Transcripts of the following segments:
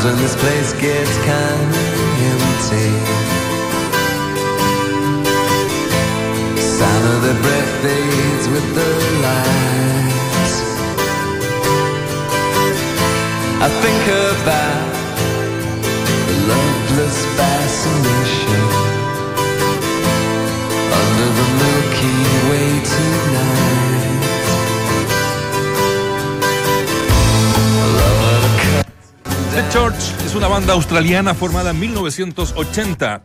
Sometimes when this place gets kinda empty. Sound of the breath fades with the lights. I think about the loveless fascination under the Milky Way tonight. Church es una banda australiana formada en 1980.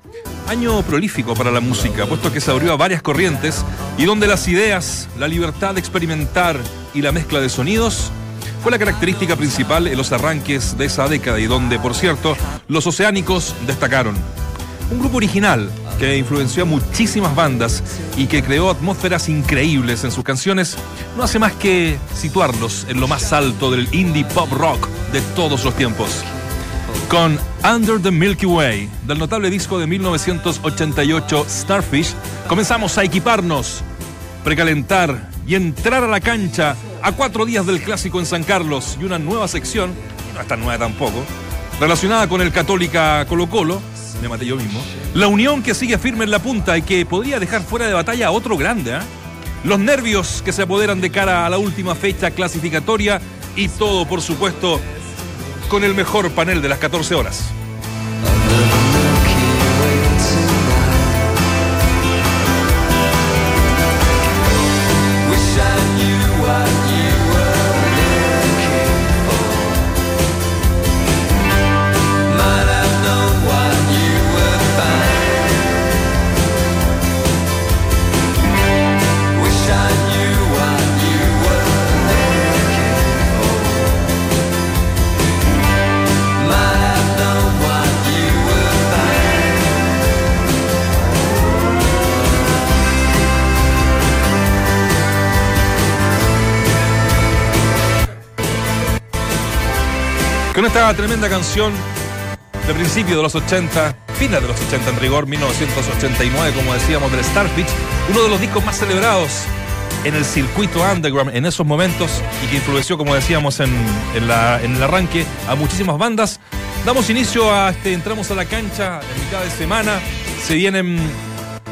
Año prolífico para la música, puesto que se abrió a varias corrientes y donde las ideas, la libertad de experimentar y la mezcla de sonidos fue la característica principal en los arranques de esa década y donde, por cierto, los oceánicos destacaron. Un grupo original que influenció a muchísimas bandas y que creó atmósferas increíbles en sus canciones, no hace más que situarlos en lo más alto del indie pop rock de todos los tiempos. Con Under the Milky Way, del notable disco de 1988 Starfish, comenzamos a equiparnos, precalentar y entrar a la cancha a cuatro días del clásico en San Carlos y una nueva sección, no es tan nueva tampoco, relacionada con el Católica Colo Colo, me maté yo mismo, la unión que sigue firme en la punta y que podría dejar fuera de batalla a otro grande, ¿ah? los nervios que se apoderan de cara a la última fecha clasificatoria y todo, por supuesto, con el mejor panel de las 14 horas. Esta tremenda canción de principio de los 80, fines de los 80 en rigor, 1989, como decíamos, del Starfish, uno de los discos más celebrados en el circuito underground en esos momentos y que influenció, como decíamos en, en la- en el arranque, a muchísimas bandas. Damos inicio a este, entramos a la cancha en mitad de semana, se vienen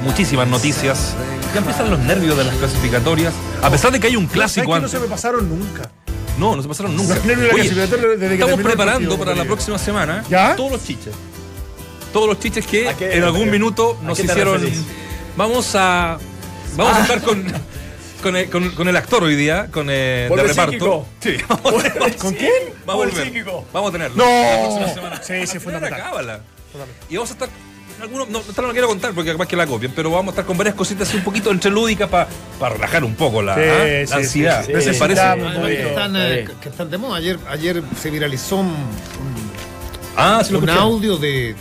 muchísimas noticias, ya empiezan los nervios de las clasificatorias, a pesar de que hay un ¿Sabes clásico que no se me pasaron nunca? No, no se pasaron nunca. Los nervios de la Oye, clasificatoria desde que estamos el preparando para la próxima semana ¿Ya? todos los chiches. Todos los chiches que ¿A qué- en algún minuto nos hicieron. referís? Vamos a. Vamos a estar con. Con el, con- con el actor hoy día, con eh, de ¿Volve reparto. psíquico? Sí, vamos a tener- ¿Con quién? Vamos a Volve volver. psíquico. Vamos a tenerlo. No. La próxima semana. Sí, sí, fue cábala. Y vamos a estar. Algunos, no, esta no la quiero contar porque capaz que la copien, pero vamos a estar con varias cositas así un poquito entre lúdicas para relajar un poco la, Sí, ah, sí, la ansiedad. sí, sí. ¿Les parece? Que están, está eh, que están de moda. Ayer, ayer se viralizó un, un- Ah, un escuché. audio de,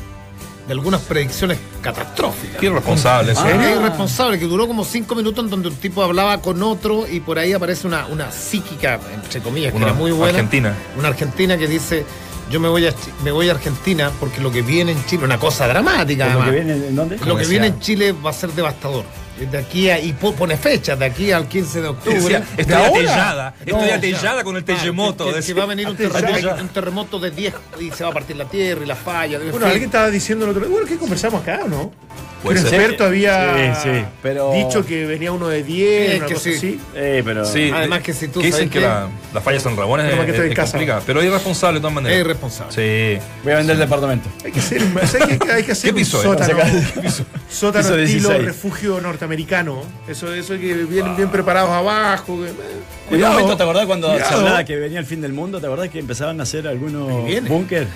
de algunas predicciones catastróficas. Qué irresponsable, sí. Es irresponsable, que duró como cinco minutos en donde un tipo hablaba con otro y por ahí aparece una, una psíquica, entre comillas, que Una era muy buena. argentina. Una argentina que dice, yo me voy a, me voy a Argentina porque lo que viene en Chile, una cosa dramática ¿Lo que además. viene en dónde? Lo que viene en Chile va a ser devastador. De aquí a, y po- pone fecha, de aquí al 15 de octubre. Decía, ¿De estoy atellada, estoy No, atellada con el Ah, terremoto. que- que, va a venir un terremoto, un terremoto de 10 y se va a partir la tierra y la falla. en Bueno, fin. alguien estaba diciendo el otro día, bueno, ¿qué conversamos acá o no? Ser. experto había Sí, sí, pero- dicho que venía uno de 10, Sí, una que cosa sí. así. Eh, pero. Sí, Además que si tú que dicen que que- la, la falla de San Ramón es, Pero que es- estoy en es pero es irresponsable de todas maneras. Es irresponsable. Sí. Voy a vender el departamento. Hay que hacer, hay que, hacer ¿Qué piso un es? sótano, ¿Qué piso? sótano Piso estilo 16. refugio norteamericano. Eso, eso que vienen bien preparados abajo. que- En un cuidado. momento, ¿te acordás cuando se Cuidado. hablaba que venía el fin del mundo? ¿Te acordás que empezaban a hacer algunos búnker?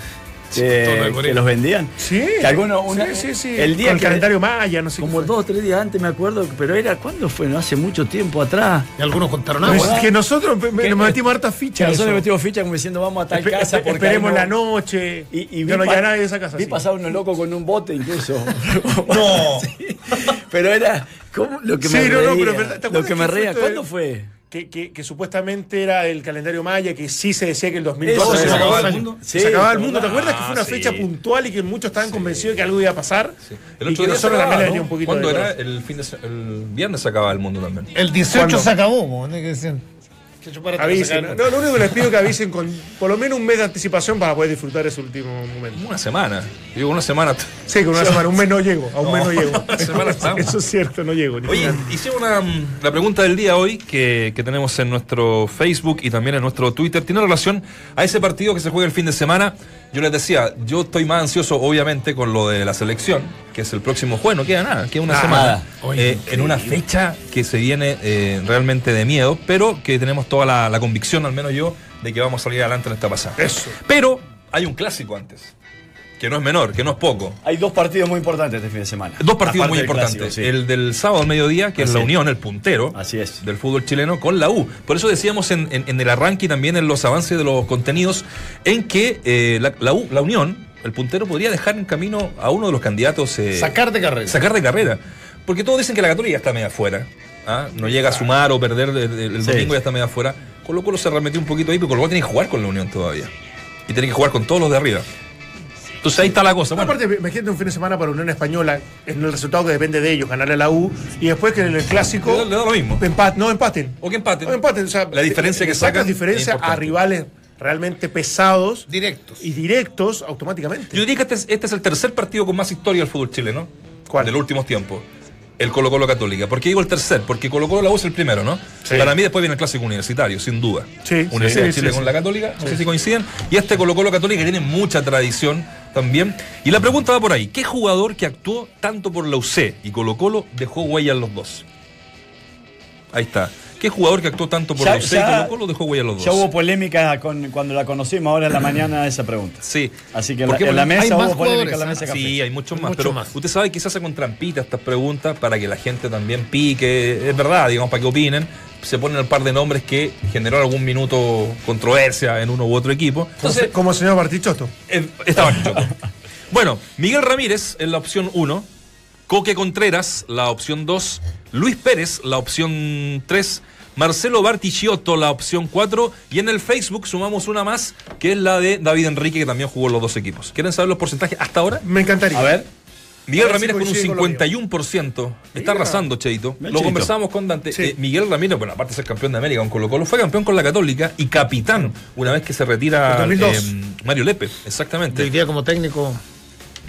Que, algoritmo. que los vendían. Sí. Que algunos, una- sí, sí, sí. El día Con el que- calendario maya, no sé Como dos o tres días antes me acuerdo, pero era, ¿cuándo fue? No hace mucho tiempo atrás. Y algunos contaron es que nosotros me- Que- nos metimos hartas Que fichas. nosotros eso. le metimos ficha como diciendo vamos a tal Espe- casa porque esperemos no- la noche. Y, y ya no queda nadie de esa casa. Vi sí. pasar unos locos con un bote incluso. No. Sí. Pero era ¿cómo? lo que Sí, me no, reía. no, pero verdad, ¿te lo que me reía. ¿Cuándo fue? Que, que, que supuestamente era el calendario maya, que sí se decía que el 2012 Eso, se eso, acababa el mundo. Sí, se acababa el ¿te mundo. ¿Te acuerdas que fue una Ah, fecha puntual y que muchos estaban convencidos de que algo iba a pasar? El y otro que día nosotros se también un poquito ¿Cuándo de era? El, fin de se- el viernes se acababa el mundo también. El 18 ¿Cuándo? se acabó, ¿no? Avisen. No, lo único que les pido es que avisen con por lo menos un mes de anticipación para poder disfrutar ese último momento. Una semana. Digo, una semana. Sí, con una semana, un mes no llego, a un mes no llego. Eso es cierto, no llego. Oye, hicimos una, la pregunta del día hoy que, que tenemos en nuestro Facebook y también en nuestro Twitter. Tiene relación a ese partido que se juega el fin de semana. Yo les decía, yo estoy más ansioso, obviamente, con lo de la selección, que es el próximo juego. No queda nada, queda una Nada. semana. Oye, Eh, en una fecha que se viene eh, realmente de miedo, pero que tenemos toda la, la convicción, al menos yo, de que vamos a salir adelante en esta pasada. Eso. Pero hay un clásico antes, que no es menor, que no es poco. Hay dos partidos muy importantes este fin de semana. Dos partidos muy importantes. clásico, sí. El del sábado al mediodía, que es la. Unión, el puntero Así es. del fútbol chileno, con la U. Por eso decíamos en, en- en el arranque y también en los avances de los contenidos, en que eh, la, la U, la Unión, el puntero, podría dejar en camino a uno de los candidatos. eh, Sacar de carrera. sacar de carrera. Porque todos dicen que la Católica está media afuera. ¿Ah? No llega a sumar o perder el, el- Sí. domingo ya está media afuera. Colo Colo se remetió un poquito ahí, pero Colo Colo tiene que jugar con la Unión todavía. Y tiene que jugar con todos los de arriba. Entonces ahí está la cosa. Bueno, Aparte, imagínate un fin de semana para Unión Española, en el resultado que depende de ellos, ganarle a la U, y después que en el clásico. le da, le da lo mismo. Empat, no, empaten. O que empaten. O sea, La diferencia que sacas sacan diferencia a rivales realmente pesados Directos. y directos automáticamente. Yo diría que este es, este es el tercer partido con más historia del fútbol chileno. ¿Cuál? De los últimos tiempos. El Colo Colo Católica. ¿Por qué digo el tercer? Porque Colo Colo la U es el primero, ¿no? Sí. Para mí después viene el clásico universitario, sin duda. Sí, Universidad sí, de Chile con la Católica, no sé si coinciden. Y este Colo Colo Católica tiene mucha tradición también. Y la pregunta va por ahí. ¿Qué jugador que actuó tanto por la UC y Colo Colo dejó huella en los dos? Ahí está. ¿Qué jugador que actuó tanto por Ya- la UC y ya- Colo Colo dejó huella en los Ya dos? hubo polémica con, cuando la conocimos ahora en la mañana esa pregunta. Sí. Así que en ¿Por la, en la mesa hay hubo más polémica en la mesa café. Sí, hay muchos más, Mucho pero más. usted sabe que se hace con trampita estas preguntas para que la gente también pique, es verdad, digamos, para que opinen. Se ponen el par de nombres que generó algún minuto controversia en uno u otro equipo. Entonces, como el señor Bartichotto. eh, estaba Choco. Bueno, Miguel Ramírez en la opción 1, Coque Contreras, la opción 2, Luis Pérez, la opción 3, Marcelo Bartichiotto, la opción 4, y en el Facebook sumamos una más, que es la de David Enrique, que también jugó los dos equipos. ¿Quieren saber los porcentajes hasta ahora? Me encantaría. A ver, Miguel si Ramírez con un coincide con lo mío. 51%. Está arrasando, Cheito. Lo Cheito. conversamos con Dante. Sí. Eh, Miguel Ramírez, bueno, aparte de ser campeón de América con Colo Colo, fue campeón con la Católica y capitán una vez que se retira En 2002. eh, Mario Lepe. Yo Exactamente. hoy día como técnico,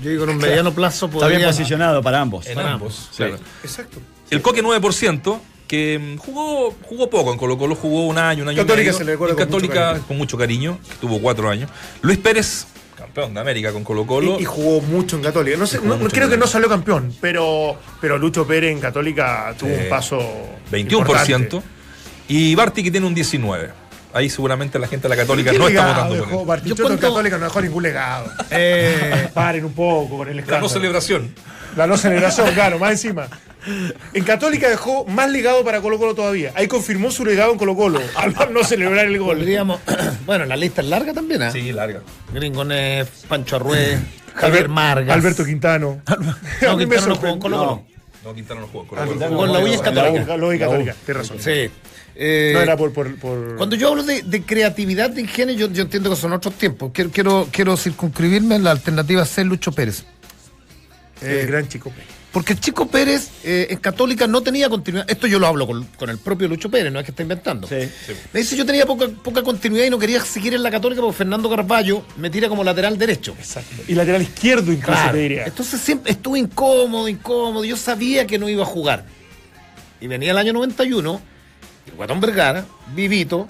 yo digo en un mediano plazo está bien posicionado para ambos. En Para ambos. Sí. claro. Exacto. El Coque 9%, que mm, jugó, jugó poco en Colo Colo, jugó un año, un año Católica y medio. se le recuerda con mucho Católica cariño. con mucho cariño, que tuvo cuatro años. Luis Pérez, campeón de América con Colo Colo. Y, y jugó mucho en Católica. No sé, no- mucho creo que no salió campeón, pero, pero Lucho Pérez en Católica tuvo un paso. 21%. importante. Y Barty que tiene un 19%. Ahí seguramente la gente de la Católica ¿Qué no está votando por dejó él. Yo en cuento- Católica no dejó ningún legado. Eh, Paren un poco con el La escándalo. no celebración. La no celebración, claro, más encima. En Católica dejó más legado para Colo Colo todavía. Ahí confirmó su legado en Colo Colo, al no celebrar el gol. podríamos... bueno, la lista es larga también, ¿eh? Sí, larga. Gringones, Pancho Arrué, Javier Albert- Margas. Alberto Quintano. No, A mí me Quintano no jugó en. Colo Colo. No, Quintana no jugó en Ah, Colo Colo. Quintano Con la U y es La Católica. La U La. Católica, tienes razón. Sí. Eh, No era por. por, por- Cuando yo hablo de, de creatividad de ingenio, yo, yo entiendo que son otros tiempos. Quiero, quiero, quiero circunscribirme en la alternativa C, Lucho Pérez. El gran chico. Porque el Chico Pérez eh, en Católica no tenía continuidad. Esto yo lo hablo con, con el propio Lucho Pérez, no es que está inventando. Sí. Me dice, yo tenía poca, poca continuidad y no quería seguir en la Católica porque Fernando Carballo me tira como lateral derecho. Exacto. Y lateral izquierdo, incluso Claro. te diría. Entonces siempre estuve incómodo, incómodo. Yo sabía que no iba a jugar. Y venía el año 91, el Guatón Vergara, Vivito,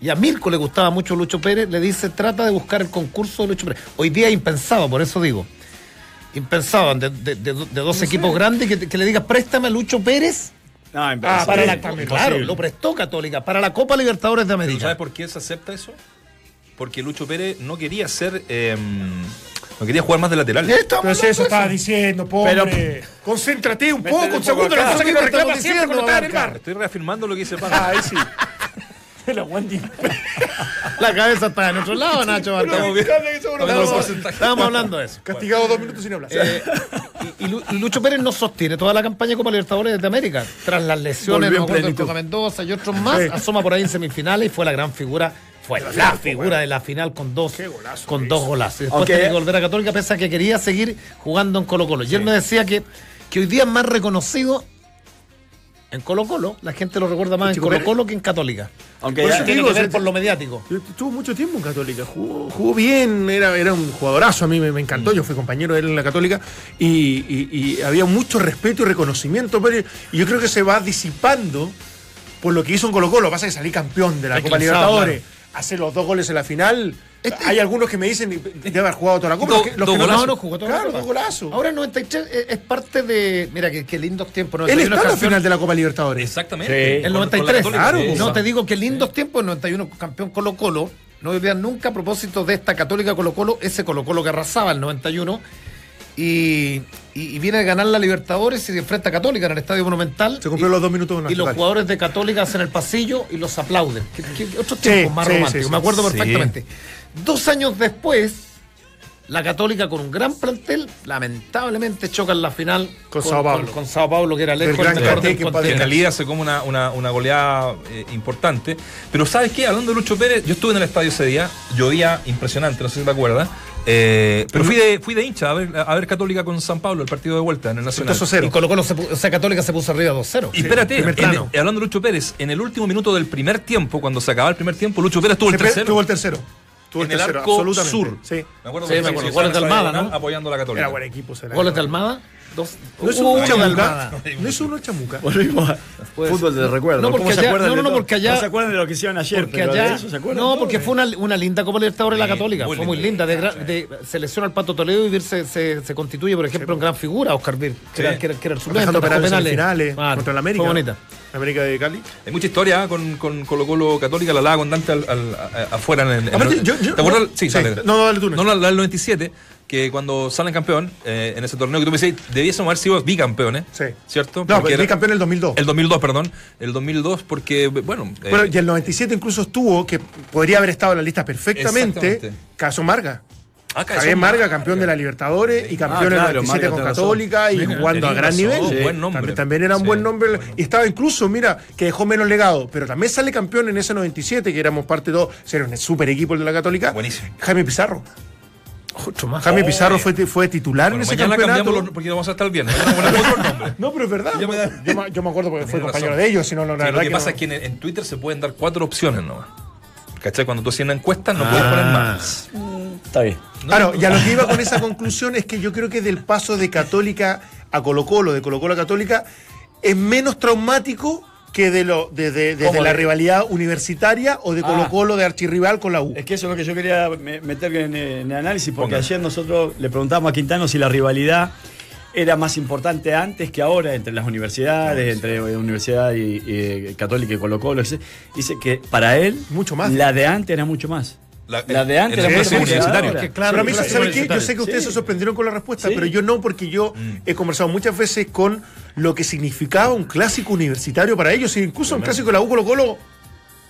y a Mirko le gustaba mucho Lucho Pérez, le dice, trata de buscar el concurso de Lucho Pérez. Hoy día es impensado, por eso digo. Impensado, de, de- de- de dos equipos grandes, que, que le digas, préstame a Lucho Pérez. No, Ah, imposible. para la- Claro, Imposible. lo prestó Católica para la Copa Libertadores de ¿Pero América. ¿Sabes por qué se acepta eso? Porque Lucho Pérez no quería ser. eh, no quería jugar más de lateral. Pero si eso estaba diciendo, pobre. Concéntrate un poco, un segundo, acá. la cosa que lo reclama siempre cuando en el bar. Estoy reafirmando lo que dice Ah, Pana. ahí sí. La Wandy. La cabeza está en otro lado, Nacho. Estamos bien. Estamos Estamos Estábamos, hablando de eso. Castigado dos minutos sin hablar. Eh, y, y Lu- y Lucho Pérez no sostiene toda la campaña de Copa Libertadores de América. Tras las lesiones no plenitud. Coca Mendoza y otros más, Sí. asoma por ahí en semifinales y fue la gran figura. Fue la figura de la final con dos, golazo con dos golazos. Y después tenía que volver a Católica, pese a que quería seguir jugando en Colo Colo. Y él me decía que, que hoy día es más reconocido en Colo Colo, la gente lo recuerda más en Colo Pérez. Colo que en Católica. Aunque Por eso Tiene que ver por lo mediático. Yo Estuvo mucho tiempo en Católica, jugó, jugó bien, era, era un jugadorazo, a mí me, me encantó, yo fui compañero de él en la Católica y, y- y había mucho respeto y reconocimiento, pero y yo creo que se va disipando por lo que hizo en Colo Colo, pasa que salí campeón de la Copa Libertadores, hace los dos goles en la final, hay algunos que me dicen debe haber jugado toda la Copa, Do- los que, los dos que no- golazos. No, no jugó todo Claro, el dos golazos. Ahora el 93 es, es parte de. Mira, que, que lindos tiempos. Él 91 está en la campeón. final de la Copa Libertadores. Exactamente. Sí. El Con- con la 93, Católica, claro, sí. No, te digo que lindos tiempos, el 91 campeón Colo Colo. No olvidan nunca a propósito de esta católica Colo Colo, ese Colo Colo que arrasaba el 91. Y, y, y viene a ganar la Libertadores y se enfrenta a Católica en el Estadio Monumental. Se cumplió Y- los dos minutos Y los jugadores de Católica hacen el pasillo y los aplauden. ¿Qué, qué- otros Sí, tiempos más sí, románticos, sí, sí. me acuerdo Sí. perfectamente. Dos años después, la Católica con un gran plantel, lamentablemente choca en la final Con Sao Paulo. Con, con Sao Paulo, que era lejos gran el mejor del que en realidad se come una, una, una goleada eh, importante. Pero ¿sabes qué? Hablando de Lucho Pérez, yo estuve en el estadio ese día, llovía impresionante, no sé si te acuerdas. Eh, pero fui de, fui de hincha a ver, a ver Católica con San Pablo, el partido de vuelta en el Nacional. Entonces, cero. Y Colo Colo, se o sea, Católica se puso arriba 2-0. Y espérate, en- plano. hablando de Lucho Pérez, en el último minuto del primer tiempo, cuando se acababa el primer tiempo, Lucho Pérez tuvo el tercero. Tuvo el tercero. Tuvo en el el tercero, arco absolutamente. sur. Sí. Me acuerdo Sí, me acuerdo. sí, Goles de Almada, ¿no? Apoyando a la Católica. Era buen equipo. será. Goles de Almada. Dos. No es de chamuca. No es uno chamuca. Volvimos a Puede fútbol de recuerdo. No, porque ¿Cómo se allá- no, de no, porque allá- No se acuerdan de lo que hicieron ayer, Porque pero de allá, eso se acuerdan no, todo, porque fue una, una linda Copa Libertadores la Sí, Católica. muy Fue muy linda. De, gra- de- se lesiona al Pato Toledo y se, se, se constituye, por ejemplo, en gran figura, Oscar Vir, que, Sí. era, que, era, que era el suplente. Dejando atajó penales, penales. finales contra el América. Fue bonita. América de Cali. Hay mucha historia ¿eh? con, con Colo Colo Católica, la lava con Dante al, al- a- afuera en, en- Aparte, en- yo- yo- ¿Te acuerdas? no, sí, sí, dale. no, dale tú, no, la del 97, que cuando salen campeón eh, en ese torneo que tú me decías, debiésemos haber sido bicampeones, Sí. ¿cierto? No, Porque pero era- el campeón en el 2002. El 2002, perdón. El 2002 porque, bueno... eh, Bueno, y el 97 incluso estuvo, que podría haber estado en la lista perfectamente. Caso Marga. ah, Javier Marga, campeón de la Libertadores y campeón en claro, el 97 Marga, con tenés razón. Católica y jugando a gran razón, nivel. buen nombre. También, también era un Sí, buen nombre. Y estaba incluso, mira, que dejó menos legado, pero también sale campeón en ese 97, que éramos parte de todo, era un super equipo el de la Católica. Buenísimo. Jaime Pizarro. Otro más. Jaime Pizarro fue, fue titular bueno, en ese mañana campeonato. cambiamos los, porque vamos hasta el viernes. No, pero es verdad. Me da- yo, me, yo me acuerdo porque fue compañero razón. de ellos, si no, no, la Sí, lo que que pasa no. es que en, en Twitter se pueden dar cuatro opciones nomás. ¿Cachai? Cuando tú haces una encuesta no puedes poner más. Está bien. Claro, y a lo que iba con esa conclusión es que yo creo que del paso de Católica a Colo Colo, de Colo Colo a Católica, es menos traumático que de lo de, de- desde ¿Cómo la rivalidad universitaria o de Colo Ah. Colo de archirrival con la U. Es que eso es lo que yo quería me- meter en, en el análisis, porque Ponga. ayer nosotros le preguntamos a Quintano si la rivalidad era más importante antes que ahora entre las universidades, entre eh, Universidad y, y Católica y Colo Colo. Dice que para él Mucho más. la de antes era mucho más. La- La, de antes el más que universitario. claro, pero a mí, ¿sabe qué? Yo sé que ustedes Sí. se sorprendieron con la respuesta, Sí. pero yo no, porque yo he conversado muchas veces con lo que significaba un clásico universitario para ellos, e incluso un clásico de la U Colo Colo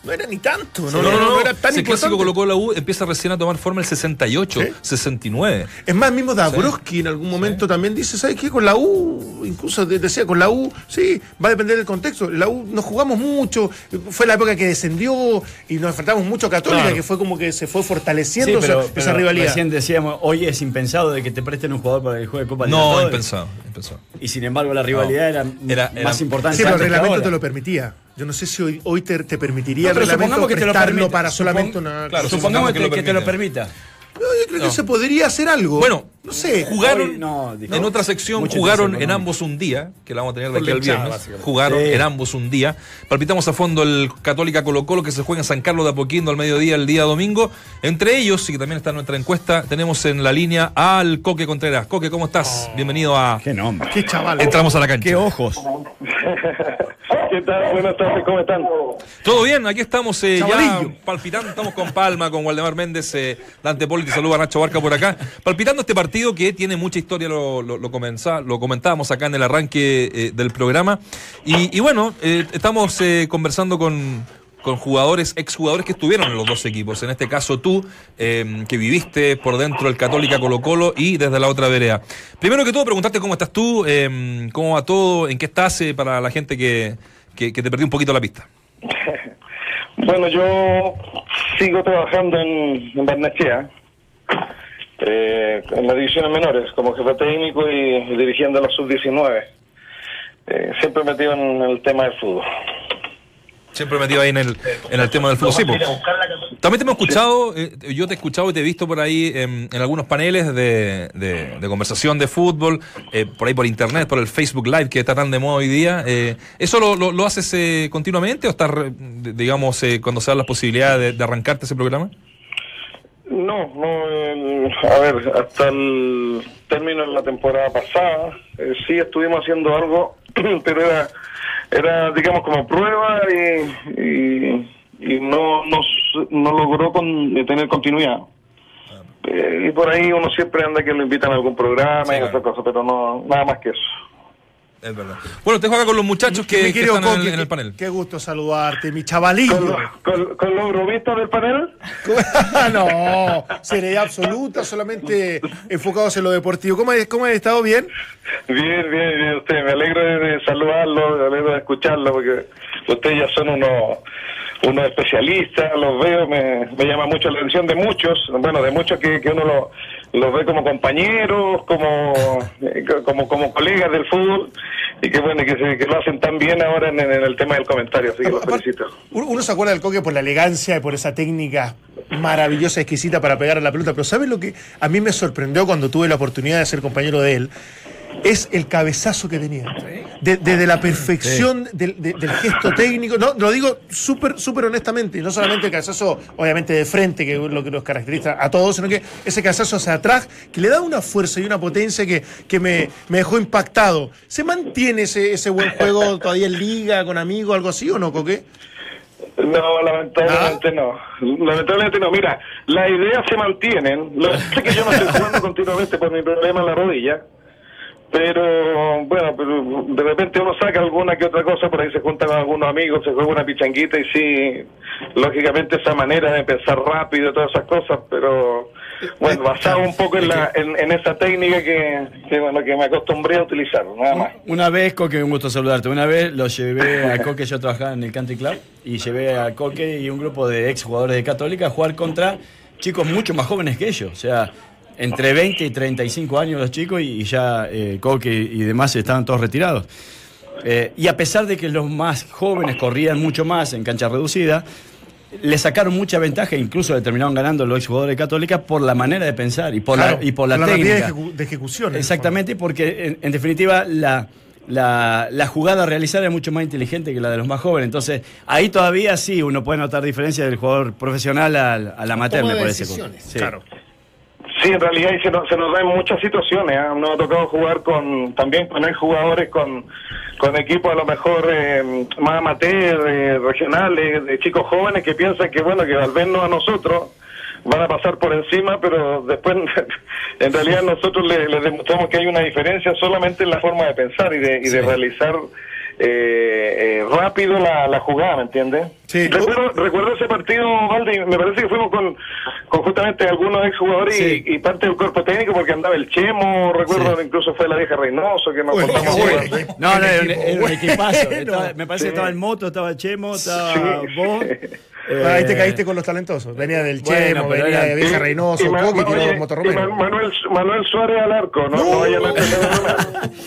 no era ni tanto, no, no, no, no era tan Ese importante. clásico colocó la U empieza recién a tomar forma el 68, Sí. 69. Es más, mismo Dabrowski en algún momento también dice, ¿sabes qué? Con la U, incluso de- decía, con la U, sí, va a depender del contexto. La U nos jugamos mucho, fue la época que descendió y nos enfrentamos mucho a Católica, Claro. que fue como que se fue Sí, fortaleciendo pero, esa, rivalidad. Recién decíamos, hoy es impensado de que te presten un jugador para el juego de Copa No, impensado, impensado. Y sin embargo la rivalidad era, Era- era- más importante. Sí, pero el reglamento ahora. te lo permitía. Yo no sé si hoy, hoy te, te permitiría No, el reglamento supongamos que te lo para Supon- solamente una... claro, cosa. Supongamos que que, lo que te lo permita. No, yo creo que se podría hacer algo. Bueno, no sé. Jugaron Hoy no, dije- en otra sección, Mucho jugaron en ambos un día, que la vamos a tener de aquí al viernes. Jugaron Sí. en ambos un día. Palpitamos a fondo el Católica Colo Colo que se juega en San Carlos de Apoquindo al mediodía el día domingo. Entre ellos, y que también está en nuestra encuesta, tenemos en la línea al Coque Contreras. Coque, ¿cómo estás? Bienvenido a Qué nombre. Qué chaval. Entramos a la cancha. Qué ojos. ¿Qué tal? Buenas tardes, ¿cómo están? Todo bien, aquí estamos eh, ya palpitando, estamos con Palma, con Waldemar Méndez, eh, Dante Poli, te saluda Nacho Barca por acá, palpitando este partido que tiene mucha historia, lo, lo, lo comentábamos acá en el arranque eh, del programa, y, y bueno, eh, estamos eh, conversando con, con jugadores, exjugadores que estuvieron en los dos equipos, en este caso tú, eh, que viviste por dentro del Católica Colo Colo y desde la otra vereda. Primero que todo, preguntarte cómo estás tú, eh, cómo va todo, en qué estás, eh, para la gente que, que, que te perdió un poquito la pista. Bueno, yo sigo trabajando en, en Barnechea, eh, en las divisiones menores, como jefe técnico y, y dirigiendo la sub-19. eh, siempre metido en el tema del fútbol. Siempre metido ahí en el, en el tema del fútbol. Sí. También te hemos escuchado, eh, yo te he escuchado y te he visto por ahí en, algunos paneles de, de- conversación de fútbol, eh, por ahí por internet, por el Facebook Live que está tan de moda hoy día. Eh, ¿Eso lo, lo- lo haces eh, continuamente o estás, digamos, cuando se dan las posibilidades de, arrancarte ese programa? No, no, a ver, hasta el término de la temporada pasada, sí estuvimos haciendo algo, pero era, era digamos, como prueba y, y no, no, no logró con- tener continuidad. Eh, y por ahí uno siempre anda que lo invitan a algún programa Sí, y claro. otra cosa, pero no, nada más que eso. Es verdad. Bueno, te juega con los muchachos que, que están en, el- Coque, en el panel. Qué gusto saludarte, mi chavalillo. ¿Con, con, con los bromistas del panel? no, seriedad absoluta, solamente enfocados en lo deportivo. ¿Cómo, has- cómo has estado? ¿Bien? Bien, bien, bien, usted. Me alegro de, de saludarlo, me alegro de escucharlo, porque ustedes ya son unos unos especialistas, los veo, me, me llama mucho la atención de muchos, bueno, de muchos que, que uno lo- los ve como compañeros, como, eh, como como colegas del fútbol, y que bueno, que, se- que lo hacen tan bien ahora en, en el tema del comentario, así que los felicito. Uno uno se acuerda del Coque por la elegancia y por esa técnica maravillosa, exquisita para pegar a la pelota, pero ¿sabes lo que a mí me sorprendió cuando tuve la oportunidad de ser compañero de él? Es el cabezazo que tenía. De- Desde la perfección del, de- del gesto técnico. No, lo digo súper, súper honestamente. Y no solamente el cabezazo, obviamente, de frente, que es lo que nos caracteriza a todos, sino que ese cabezazo hacia atrás, que le da una fuerza y una potencia que, que me, me dejó impactado. ¿Se mantiene ese, ese buen juego todavía en liga, con amigos, algo así o no, Coque? No, lamentablemente no. Lamentablemente no. Mira, las ideas se mantienen. Lo que es que yo no estoy jugando continuamente por mi problema en la rodilla. Pero bueno, pero de repente uno saca alguna que otra cosa, por ahí se junta con algunos amigos, se juega una pichanguita y sí, lógicamente esa manera de pensar rápido todas esas cosas, pero bueno, basado un poco en, la, en, en esa técnica que, que, que me acostumbré a utilizar, nada más. Una vez, Coque, un gusto saludarte. Una vez lo llevé a Coque, yo trabajaba en el Country Club, y llevé a Coque y un grupo de ex jugadores de Católica a jugar contra chicos mucho más jóvenes que ellos. O sea, entre 20 y 35 años los chicos y, y ya eh, Coque y demás estaban todos retirados. Eh, y a pesar de que los más jóvenes corrían mucho más en cancha reducida, le sacaron mucha ventaja, incluso le terminaron ganando los exjugadores de Católica por la manera de pensar y por Claro, la, y por la técnica. de, ejecu- de ejecución. Exactamente, porque en, en definitiva la, la, la jugada a realizar es mucho más inteligente que la de los más jóvenes. Entonces, ahí todavía sí uno puede notar diferencia del jugador profesional al, al amateur, me parece. Sí. Claro. Sí, en realidad y se nos, se nos dan muchas situaciones. ¿ah? Nos ha tocado jugar con también con hay jugadores con, con equipos a lo mejor eh, más amateur, eh, regionales, de chicos jóvenes que piensan que bueno que al vernos a nosotros van a pasar por encima, pero después en realidad nosotros les les demostramos que hay una diferencia solamente en la forma de pensar y de, y de realizar eh, eh, rápido la, la jugada, ¿me entiendes? Sí. Recuerdo, recuerdo ese partido, Valdi, me parece que fuimos con, con justamente algunos exjugadores Sí. y, y parte del cuerpo técnico porque andaba el Chemo, recuerdo Sí. incluso fue la vieja Reynoso que nos bueno. No, no, era un, equipazo. Estaba- me parece Sí. que estaba el Moto, estaba el Chemo, estaba Sí. vos. Ah, Ahí te eh, caíste con los talentosos. Venía del Bueno, Chemo, venía era- de Vieja Reynoso, Ma- tiró oye, Moto y Romero. Ma- Manuel, Manuel Suárez al arco, no, no, ganar.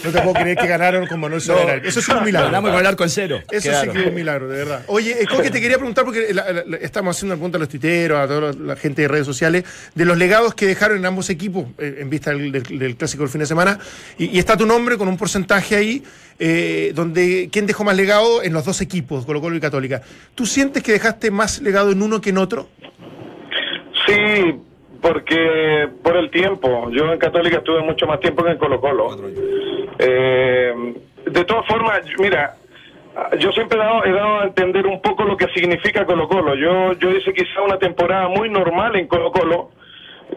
No te puedo creer que ganaron con Manuel Soler. Eso sí es un milagro. Ganamos con el arco en cero. Eso quedaron. sí que es un milagro, de verdad. Oye, eh, Coque, te quería preguntar, porque la- la- la- estamos haciendo una pregunta a los tuiteros, a toda la gente de redes sociales, de los legados que dejaron en ambos equipos eh, en vista del, del- del clásico del fin de semana. Y, y está tu nombre con un porcentaje ahí, eh, donde quién dejó más legado en los dos equipos, Colo Colo y Católica. ¿Tú sientes que dejaste más legado en uno que en otro? Sí, porque por el tiempo. Yo en Católica estuve mucho más tiempo que en Colo Colo. Eh, de todas formas, mira, yo siempre he dado, he dado a entender un poco lo que significa Colo Colo. Yo, yo hice quizá una temporada muy normal en Colo Colo.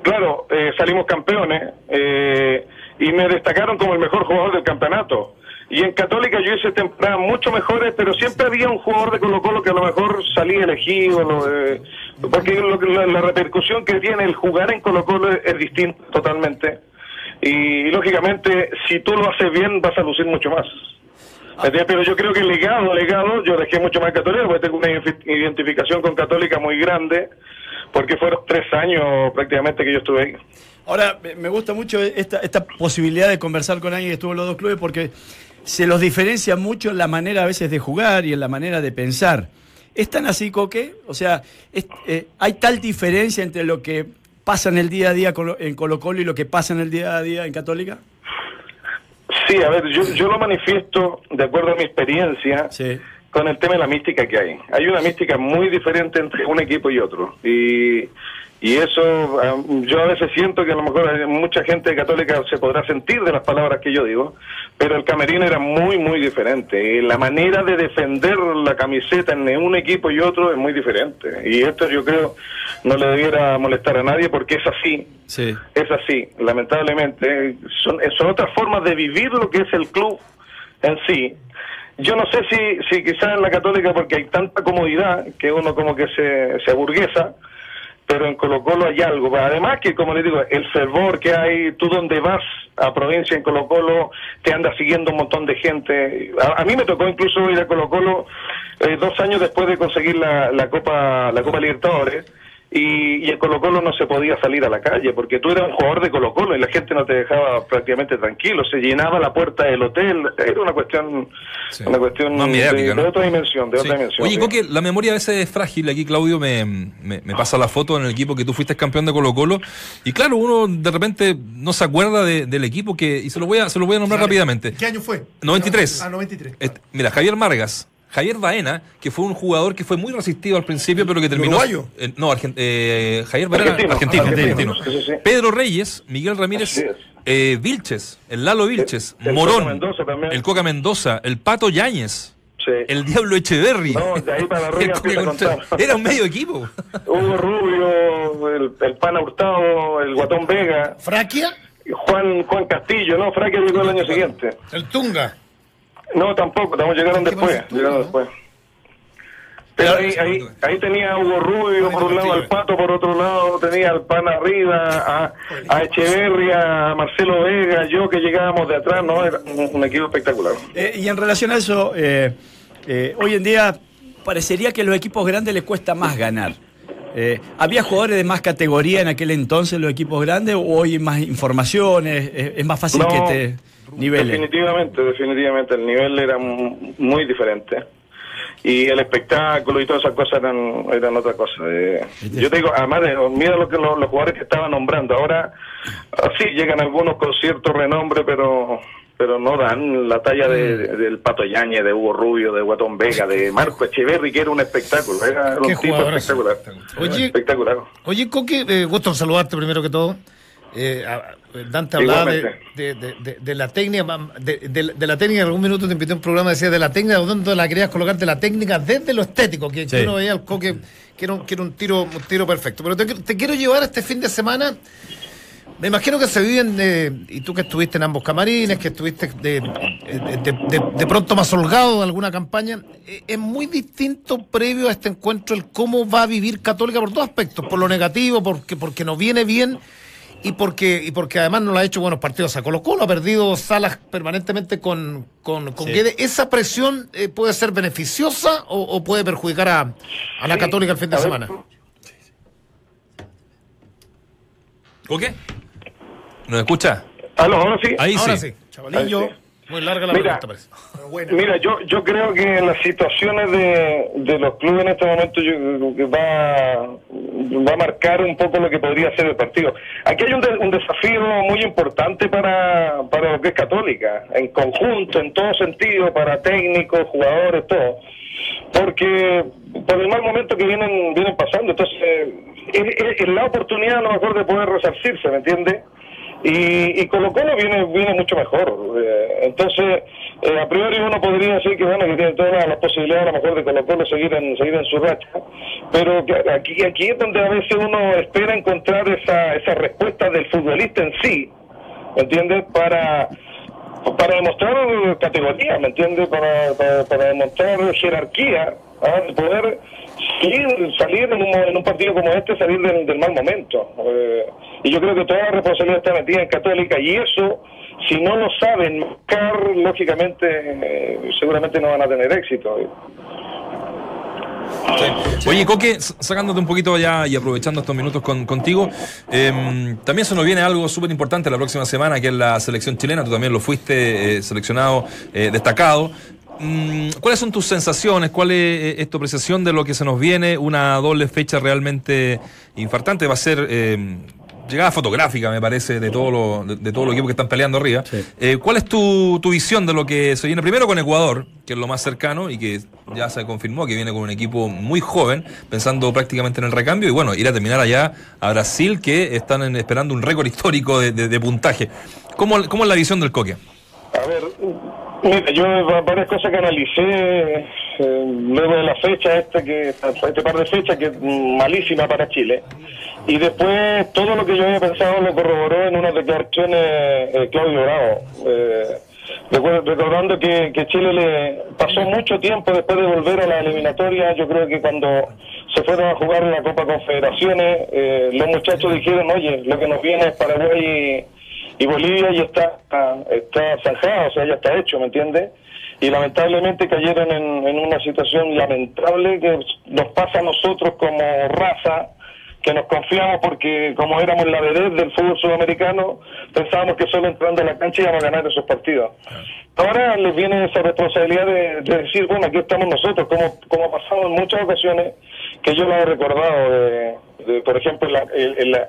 Claro, eh, salimos campeones eh, y me destacaron como el mejor jugador del campeonato. Y en Católica yo hice temporadas mucho mejores, pero siempre había un jugador de Colo Colo que a lo mejor salía elegido, lo, eh, porque lo la, la repercusión que tiene el jugar en Colo Colo es, es distinta totalmente. Y, lógicamente, si tú lo haces bien, vas a lucir mucho más. ¿Me entiendes? Pero yo creo que legado, legado, yo dejé mucho más Católica, porque tengo una identi- identificación con Católica muy grande, porque fueron tres años prácticamente que yo estuve ahí. Ahora, me gusta mucho esta, esta posibilidad de conversar con alguien que estuvo en los dos clubes porque se los diferencia mucho en la manera a veces de jugar y en la manera de pensar. ¿Es tan así, Coque? O sea, es- eh, ¿hay tal diferencia entre lo que pasa en el día a día en Colo Colo y lo que pasa en el día a día en Católica? Sí, a ver, yo, yo lo manifiesto de acuerdo a mi experiencia Sí. con el tema de la mística que hay. Hay una mística muy diferente entre un equipo y otro. Y, y eso, yo a veces siento que a lo mejor mucha gente católica se podrá sentir de las palabras que yo digo, pero el camerino era muy, muy diferente. Y la manera de defender la camiseta en un equipo y otro es muy diferente. Y esto yo creo no le debiera molestar a nadie porque es así. Sí. Es así, lamentablemente. Son, son otras formas de vivir lo que es el club en sí. Yo no sé si, si quizás en la católica, porque hay tanta comodidad que uno como que se, se aburguesa, pero en Colo Colo hay algo. Además que, como le digo, el fervor que hay, tú donde vas a provincia en Colo Colo, te anda siguiendo un montón de gente. A, a mí me tocó incluso ir a Colo Colo eh, dos años después de conseguir la, la Copa la Copa Libertadores. Y, y en Colo Colo no se podía salir a la calle porque tú eras un jugador de Colo Colo y la gente no te dejaba prácticamente tranquilo, se llenaba la puerta del hotel, era una cuestión, Sí. una cuestión de, otra dimensión, de Sí. otra dimensión. Oye, sí. Coque, la memoria a veces es frágil. Aquí Claudio me, me- me pasa la foto en el equipo que tú fuiste campeón de Colo Colo. Y claro, uno de repente no se acuerda de- del equipo que. Y se lo voy a, se lo voy a nombrar rápidamente. ¿Qué año fue? 93. Ah, 93. Este, mira, Javier Margas. Javier Baena, que fue un jugador que fue muy resistido al principio, pero que terminó. ¿Uruguayo? Eh, no, argen- eh, Javier Baena, Argentino, argentino. argentino, argentino. sí, sí, sí. Pedro Reyes, Miguel Ramírez, eh, Vilches, el Lalo Vilches, El- el Morón, Coca Mendoza también. el Coca Mendoza, el Pato Yáñez, Sí. el Diablo Echeverry. No, de ahí para arriba. Era un medio equipo. Hugo Rubio, el, el Pana Hurtado, el Guatón Vega, Fraquia, Juan Juan Castillo, no, Fraque llegó el año siguiente. el Tunga. No, tampoco, tampoco llegaron ¿Qué después, tú, llegaron no? después. Pero ahí, ahí, ahí tenía a Hugo Rubio por un lado, al Pato por otro lado, tenía al Pan arriba, a, a Echeverria, a Marcelo Vega, yo que llegábamos de atrás, no, era un, un equipo espectacular. Eh, y en relación a eso, eh, eh, hoy en día parecería que a los equipos grandes les cuesta más ganar. Eh, ¿Había jugadores de más categoría en aquel entonces los equipos grandes o hoy hay más informaciones? ¿Es, es más fácil No, que te Definitivamente, definitivamente, el nivel era muy diferente. Y el espectáculo y todas esas cosas eran, eran otra cosa. Eh, yo te digo, además, de, mira lo que lo- los jugadores que estaban nombrando. Ahora, ah, sí, llegan algunos con cierto renombre, pero pero no dan la talla de, de- del Pato Yañez, de Hugo Rubio, de Guatón Vega, de Marco Echeverri, que era un espectáculo. Era, un tipo espectacular. Oye, espectacular. Oye, Coque, eh, gusto saludarte primero que todo. Eh, Dante hablaba de, Igualmente. de- de- de- de la técnica, de, de- de la técnica, en algún minuto te invité a un programa, decía de la técnica, ¿dónde la querías colocar? De la técnica desde lo estético, que, que Sí. uno veía al Coque, que era un, que era un tiro, un tiro perfecto. Pero te, te quiero llevar este fin de semana, me imagino que se viven, eh, y tú que estuviste en ambos camarines, que estuviste de, de- de- de- de pronto más holgado de alguna campaña, eh, es muy distinto previo a este encuentro el cómo va a vivir Católica por dos aspectos, por lo negativo, porque, porque nos viene bien y porque, y porque además no lo ha hecho buenos partidos a Colo Colo, ha perdido salas permanentemente con, con, con Sí. Guedes. ¿Esa presión eh, puede ser beneficiosa o, o puede perjudicar a, a la Sí, Católica el fin de semana? ¿Coque? ¿Nos escucha? Aló, ahora sí. Ahí Ahora sí. sí, chavalillo, Ahí sí. Muy larga la Mira, pregunta parece. Mira, yo yo creo que las situaciones de, de los clubes en este momento yo va, va a marcar un poco lo que podría ser el partido. Aquí hay un, de- un desafío muy importante para, para lo que es Católica, en conjunto, en todo sentido, para técnicos, jugadores, todo. Porque por el mal momento que vienen vienen pasando, entonces es, es- es la oportunidad a lo mejor de poder resarcirse, ¿me entiende? Y, y Colo Colo viene, viene mucho mejor. eh, entonces, eh, a priori uno podría decir que bueno que tiene todas las, las posibilidades a lo mejor de Colo Colo seguir en, seguir en su racha, pero aquí, aquí es donde a veces uno espera encontrar esa, esa respuesta del futbolista en sí, ¿me entiendes? Para, para demostrar categoría, ¿me entiendes? Para, para, para demostrar jerarquía, ¿ah? de poder salir, salir en, un, en un partido como este, salir del, del mal momento. Eh, y yo creo que toda la responsabilidad está metida en Católica y eso, si no lo saben marcar, lógicamente, eh, seguramente no van a tener éxito. Sí. Oye, Coque, sacándote un poquito ya y aprovechando estos minutos con- contigo, eh, también se nos viene algo súper importante la próxima semana, que es la selección chilena. Tú también lo fuiste eh, seleccionado, eh, destacado. Mm, ¿Cuáles son tus sensaciones? ¿Cuál es, eh, es tu apreciación de lo que se nos viene? Una doble fecha realmente infartante. Va a ser eh, llegada fotográfica, me parece, de todos los de, de todos los equipos que están peleando arriba. Sí. Eh, ¿Cuál es tu, tu visión de lo que se viene primero con Ecuador, que es lo más cercano y que ya se confirmó que viene con un equipo muy joven, pensando prácticamente en el recambio, y bueno, ir a terminar allá a Brasil, que están en- esperando un récord histórico de, de- de puntaje? ¿Cómo, ¿Cómo es la visión del Coque? A ver, mira, yo va- varias cosas que analicé eh, luego de la fecha, este, que, este par de fechas que es malísima para Chile. Y después todo lo que yo había pensado lo corroboró en unas declaraciones eh, Claudio Bravo. Eh, recordando que, que Chile le pasó mucho tiempo después de volver a la eliminatoria, yo creo que cuando se fueron a jugar en la Copa Confederaciones, eh, los muchachos dijeron, oye, lo que nos viene es Paraguay y Bolivia ya está, está zanjada, o sea, ya está hecho, ¿me entiendes? Y lamentablemente cayeron en, una situación lamentable que nos pasa a nosotros como raza, que nos confiamos porque como éramos la vedette del fútbol sudamericano, pensábamos que solo entrando a la cancha íbamos a ganar esos partidos. Ahora les viene esa responsabilidad de, de decir, bueno, aquí estamos nosotros, como, como ha pasado en muchas ocasiones, que yo lo he recordado, de, de, por ejemplo, la, el- la,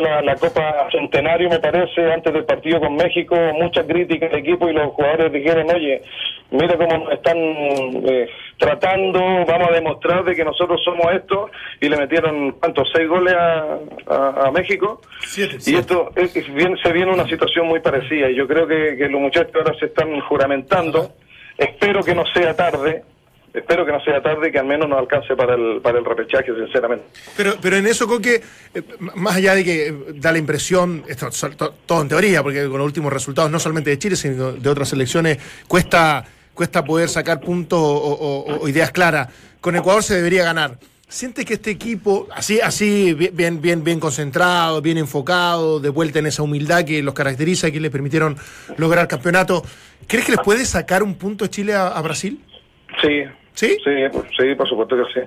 la, la Copa Centenario, me parece, antes del partido con México, muchas críticas al equipo y los jugadores dijeron, oye, mira cómo nos están eh, tratando, vamos a demostrar de que nosotros somos esto, y le metieron, ¿cuántos? ¿Seis goles a, a- a México? Siete, Y siete. esto es- es bien- se viene una situación muy parecida, y yo creo que, que los muchachos ahora se están juramentando, espero que no sea tarde, espero que no sea tarde y que al menos nos alcance para el, para el repechaje, sinceramente. Pero, pero en eso, Coque, eh, más allá de que eh, da la impresión, esto es to- todo en teoría, porque con los últimos resultados, no solamente de Chile, sino de otras selecciones, cuesta, cuesta poder sacar puntos o, o- o ideas claras. Con Ecuador se debería ganar. ¿Sientes que este equipo, así, así bi- bien, bien, bien concentrado, bien enfocado, de vuelta en esa humildad que los caracteriza y que le permitieron lograr campeonato, ¿crees que les puede sacar un punto Chile a, a Brasil? Sí. ¿Sí? Sí, sí, por supuesto que sí.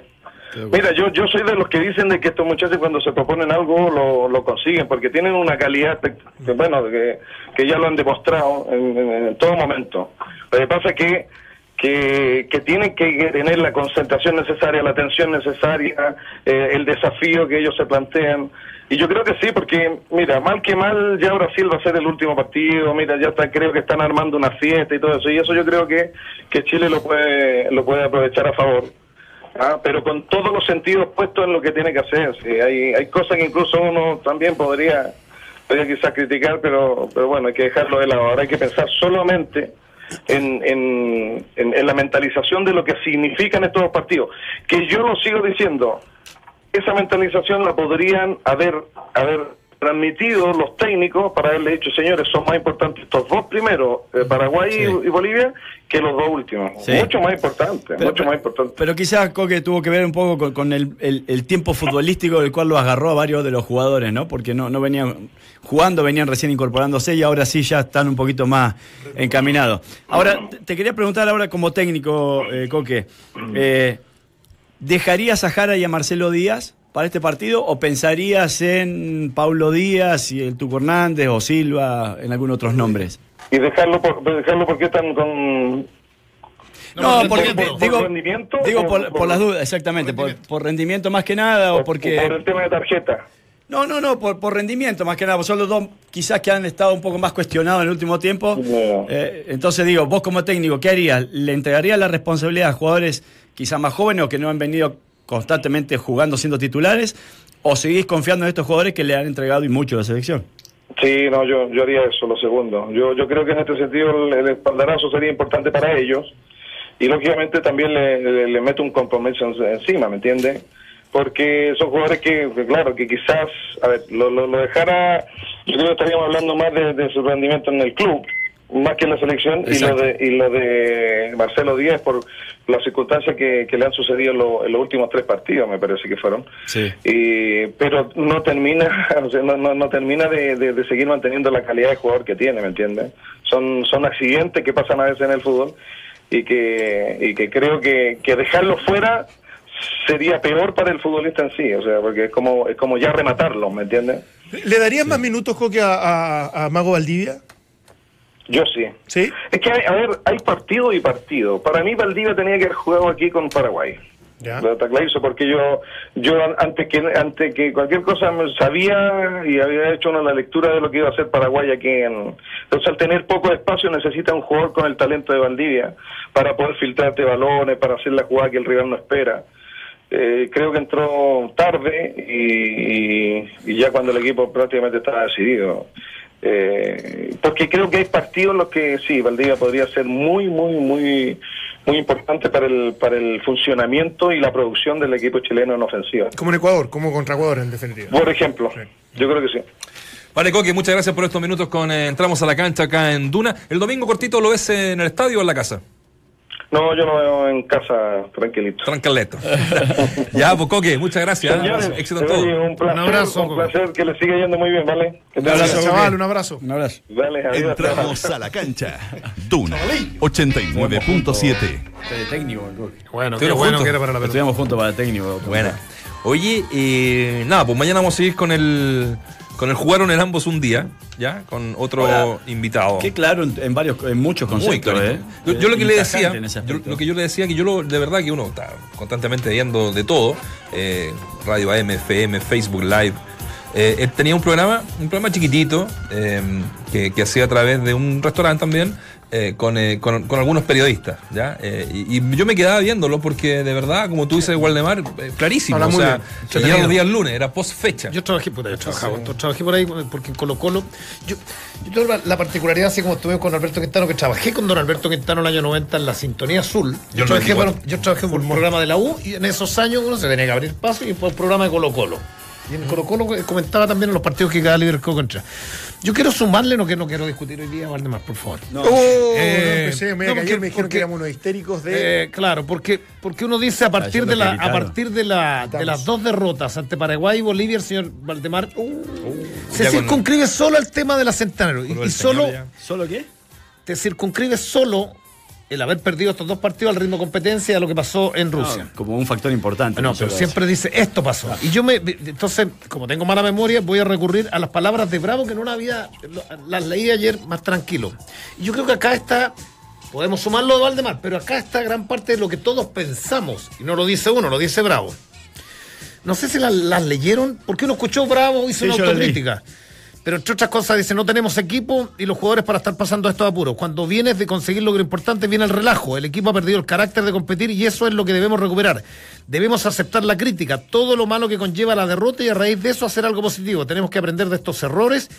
Mira, yo yo soy de los que dicen de que estos muchachos cuando se proponen algo lo, lo consiguen, porque tienen una calidad, que, bueno, que, que ya lo han demostrado en, en- en todo momento. Lo que pasa es que, que, que tienen que tener la concentración necesaria, la atención necesaria, eh, el desafío que ellos se plantean. Y yo creo que sí, porque, mira, mal que mal, ya Brasil va a ser el último partido, mira, ya creo que están armando una fiesta y todo eso, y eso yo creo que, que Chile lo puede, lo puede aprovechar a favor. Ah, pero con todos los sentidos puestos en lo que tiene que hacer. Sí, hay, hay cosas que incluso uno también podría, podría quizás criticar, pero, pero bueno, hay que dejarlo de lado. Ahora hay que pensar solamente en, en, en- en la mentalización de lo que significan estos dos partidos. Que yo lo sigo diciendo, esa mentalización la podrían haber, haber transmitido los técnicos para haberle dicho, señores, son más importantes estos dos primeros, eh, Paraguay y- y, Bolivia, que los dos últimos. Sí. Mucho más importante, Pero- mucho más importante. Pero quizás Coque tuvo que ver un poco con, con el, el- el tiempo futbolístico del cual lo agarró a varios de los jugadores, ¿no? Porque no, no venían jugando, venían recién incorporándose y ahora sí ya están un poquito más encaminados. Ahora, te- te quería preguntar ahora como técnico, eh, Coque, eh, ¿dejarías a Jara y a Marcelo Díaz para este partido o pensarías en Paulo Díaz y el Tuco Hernández o Silva, en algunos otros nombres? Y dejarlo, por, dejarlo porque están con... No, por- porque por- por digo, rendimiento digo por, por- por las dudas, exactamente, por, por rendimiento más que nada o porque... por el tema de tarjeta. No, no, no, por, por rendimiento más que nada, son los dos quizás que han estado un poco más cuestionados en el último tiempo. No. Eh, entonces digo, vos como técnico, ¿qué harías? ¿Le entregarías la responsabilidad a jugadores quizás más jóvenes o que no han venido constantemente jugando siendo titulares? ¿O seguís confiando en estos jugadores que le han entregado y mucho a la selección? Sí, no, yo, yo haría eso, lo segundo. Yo, yo creo que en este sentido el, espaldarazo sería importante para ellos y lógicamente también le, le, meto un compromiso en- encima, ¿me entiende? Porque son jugadores que, claro, que quizás, a ver, lo, lo, lo dejara, yo creo que estaríamos hablando más de su rendimiento en el club, más que en la selección, y lo, de, y lo de Marcelo Díaz por las circunstancias que, que le han sucedido en, lo- en los últimos tres partidos, me parece que fueron. Sí. Y, pero no termina, o sea, no, no, no termina de, de- de seguir manteniendo la calidad de jugador que tiene, ¿me entiendes? Son, son accidentes que pasan a veces en el fútbol y que, y que creo que, que dejarlo fuera sería peor para el futbolista en sí, o sea, porque es como, es como ya rematarlo, ¿me entiendes? ¿Le darías más minutos, Coque, a, a- a Mago Valdivia? Yo sí. ¿Sí? Es que, hay, a ver, hay partido y partido. Para mí, Valdivia tenía que haber jugado aquí con Paraguay. Ya. Lo está clarísimo, porque yo, yo an- antes que antes que cualquier cosa me sabía y había hecho una la lectura de lo que iba a hacer Paraguay aquí en entonces al tener poco espacio necesita un jugador con el talento de Valdivia para poder filtrarte balones, para hacer la jugada que el rival no espera. Eh, creo que entró tarde y, y- y ya cuando el equipo prácticamente estaba decidido. Eh, porque creo que hay partidos en los que sí, Valdivia podría ser muy, muy, muy, muy importante para el, para el funcionamiento y la producción del equipo chileno en ofensiva. Como en Ecuador, como contra Ecuador, en definitiva. Por ejemplo, yo creo que sí. Vale, Coque, muchas gracias por estos minutos con eh, Entramos a la cancha acá en Duna. ¿El domingo cortito lo ves en el estadio o en la casa? No, yo lo veo en casa tranquilito. Tranqueleto. ya, pues Coque, muchas gracias. Señores, Éxito en todo. un placer, Un abrazo, un placer, que le siga yendo muy bien, ¿vale? Un abrazo, chaval, un abrazo. Un abrazo. Dale, adiós. Entramos a la cancha. Duna 89.7. De técnico, el Coque. Bueno, qué bueno juntos. que era para la pelota. Estuvimos juntos para el técnico. Buena. Oye, eh, nada, pues mañana vamos a seguir con el con el jugaron en ambos un día, ¿ya? Con otro invitado. Qué claro en, en varios, en muchos Muy conceptos. ¿eh? Yo, yo lo que le Tajante decía, yo- lo que yo le decía, que yo lo, de verdad que uno está constantemente viendo de todo, eh, Radio AM, FM, Facebook Live. Eh, él tenía un programa, un programa chiquitito, eh, que, que hacía a través de un restaurante también, eh, con, eh, con- con algunos periodistas, ¿ya? Eh, y, y yo me quedaba viéndolo porque de verdad, como tú dices, Waldemar, eh, clarísimo. O sea, ya los días lunes, era post fecha. Yo trabajé, trabajaba, yo trabajé por ahí porque en Colo Colo. Yo, yo tengo la, la particularidad, así como estuve con Alberto Quintano, que trabajé con don Alberto Quintano en el año 90 en la Sintonía Azul. Yo, trabajé, 94. para- yo trabajé por un programa de la U y en esos años uno se tenía que abrir paso y por el programa de Colo Colo. Y en Colo Colo comentaba también en los partidos que cada líder contra. Yo quiero sumarle, no que no quiero discutir hoy día, Valdemar, por favor. Oh, Eh, no empecé, me, no, ayer porque- me dijeron porque- que éramos unos histéricos de... Eh, claro, porque, porque uno dice a partir, de, lo la, a partir de, la, de las dos derrotas ante Paraguay y Bolivia, el señor Valdemar se Ya con- circunscribe solo al tema de la Centenario. Y, y solo. ¿Solo qué? te circunscribe solo el haber perdido estos dos partidos al ritmo de competencia de lo que pasó en Rusia. No, como un factor importante. No, pero siempre dice, esto pasó. Y yo me. Entonces, como tengo mala memoria, voy a recurrir a las palabras de Bravo, que no había. lo- Las leí ayer más tranquilo. Y yo creo que acá está. Podemos sumarlo de Valdemar, pero acá está gran parte de lo que todos pensamos. Y no lo dice uno, lo dice Bravo. No sé si las, las leyeron, porque uno escuchó Bravo, hizo Sí, una leí. Pero entre otras cosas dice, no tenemos equipo y los jugadores para estar pasando estos apuros. Cuando vienes de conseguir lo importante, viene el relajo. El equipo ha perdido el carácter de competir y eso es lo que debemos recuperar. Debemos aceptar la crítica, todo lo malo que conlleva la derrota y a raíz de eso hacer algo positivo. Tenemos que aprender de estos errores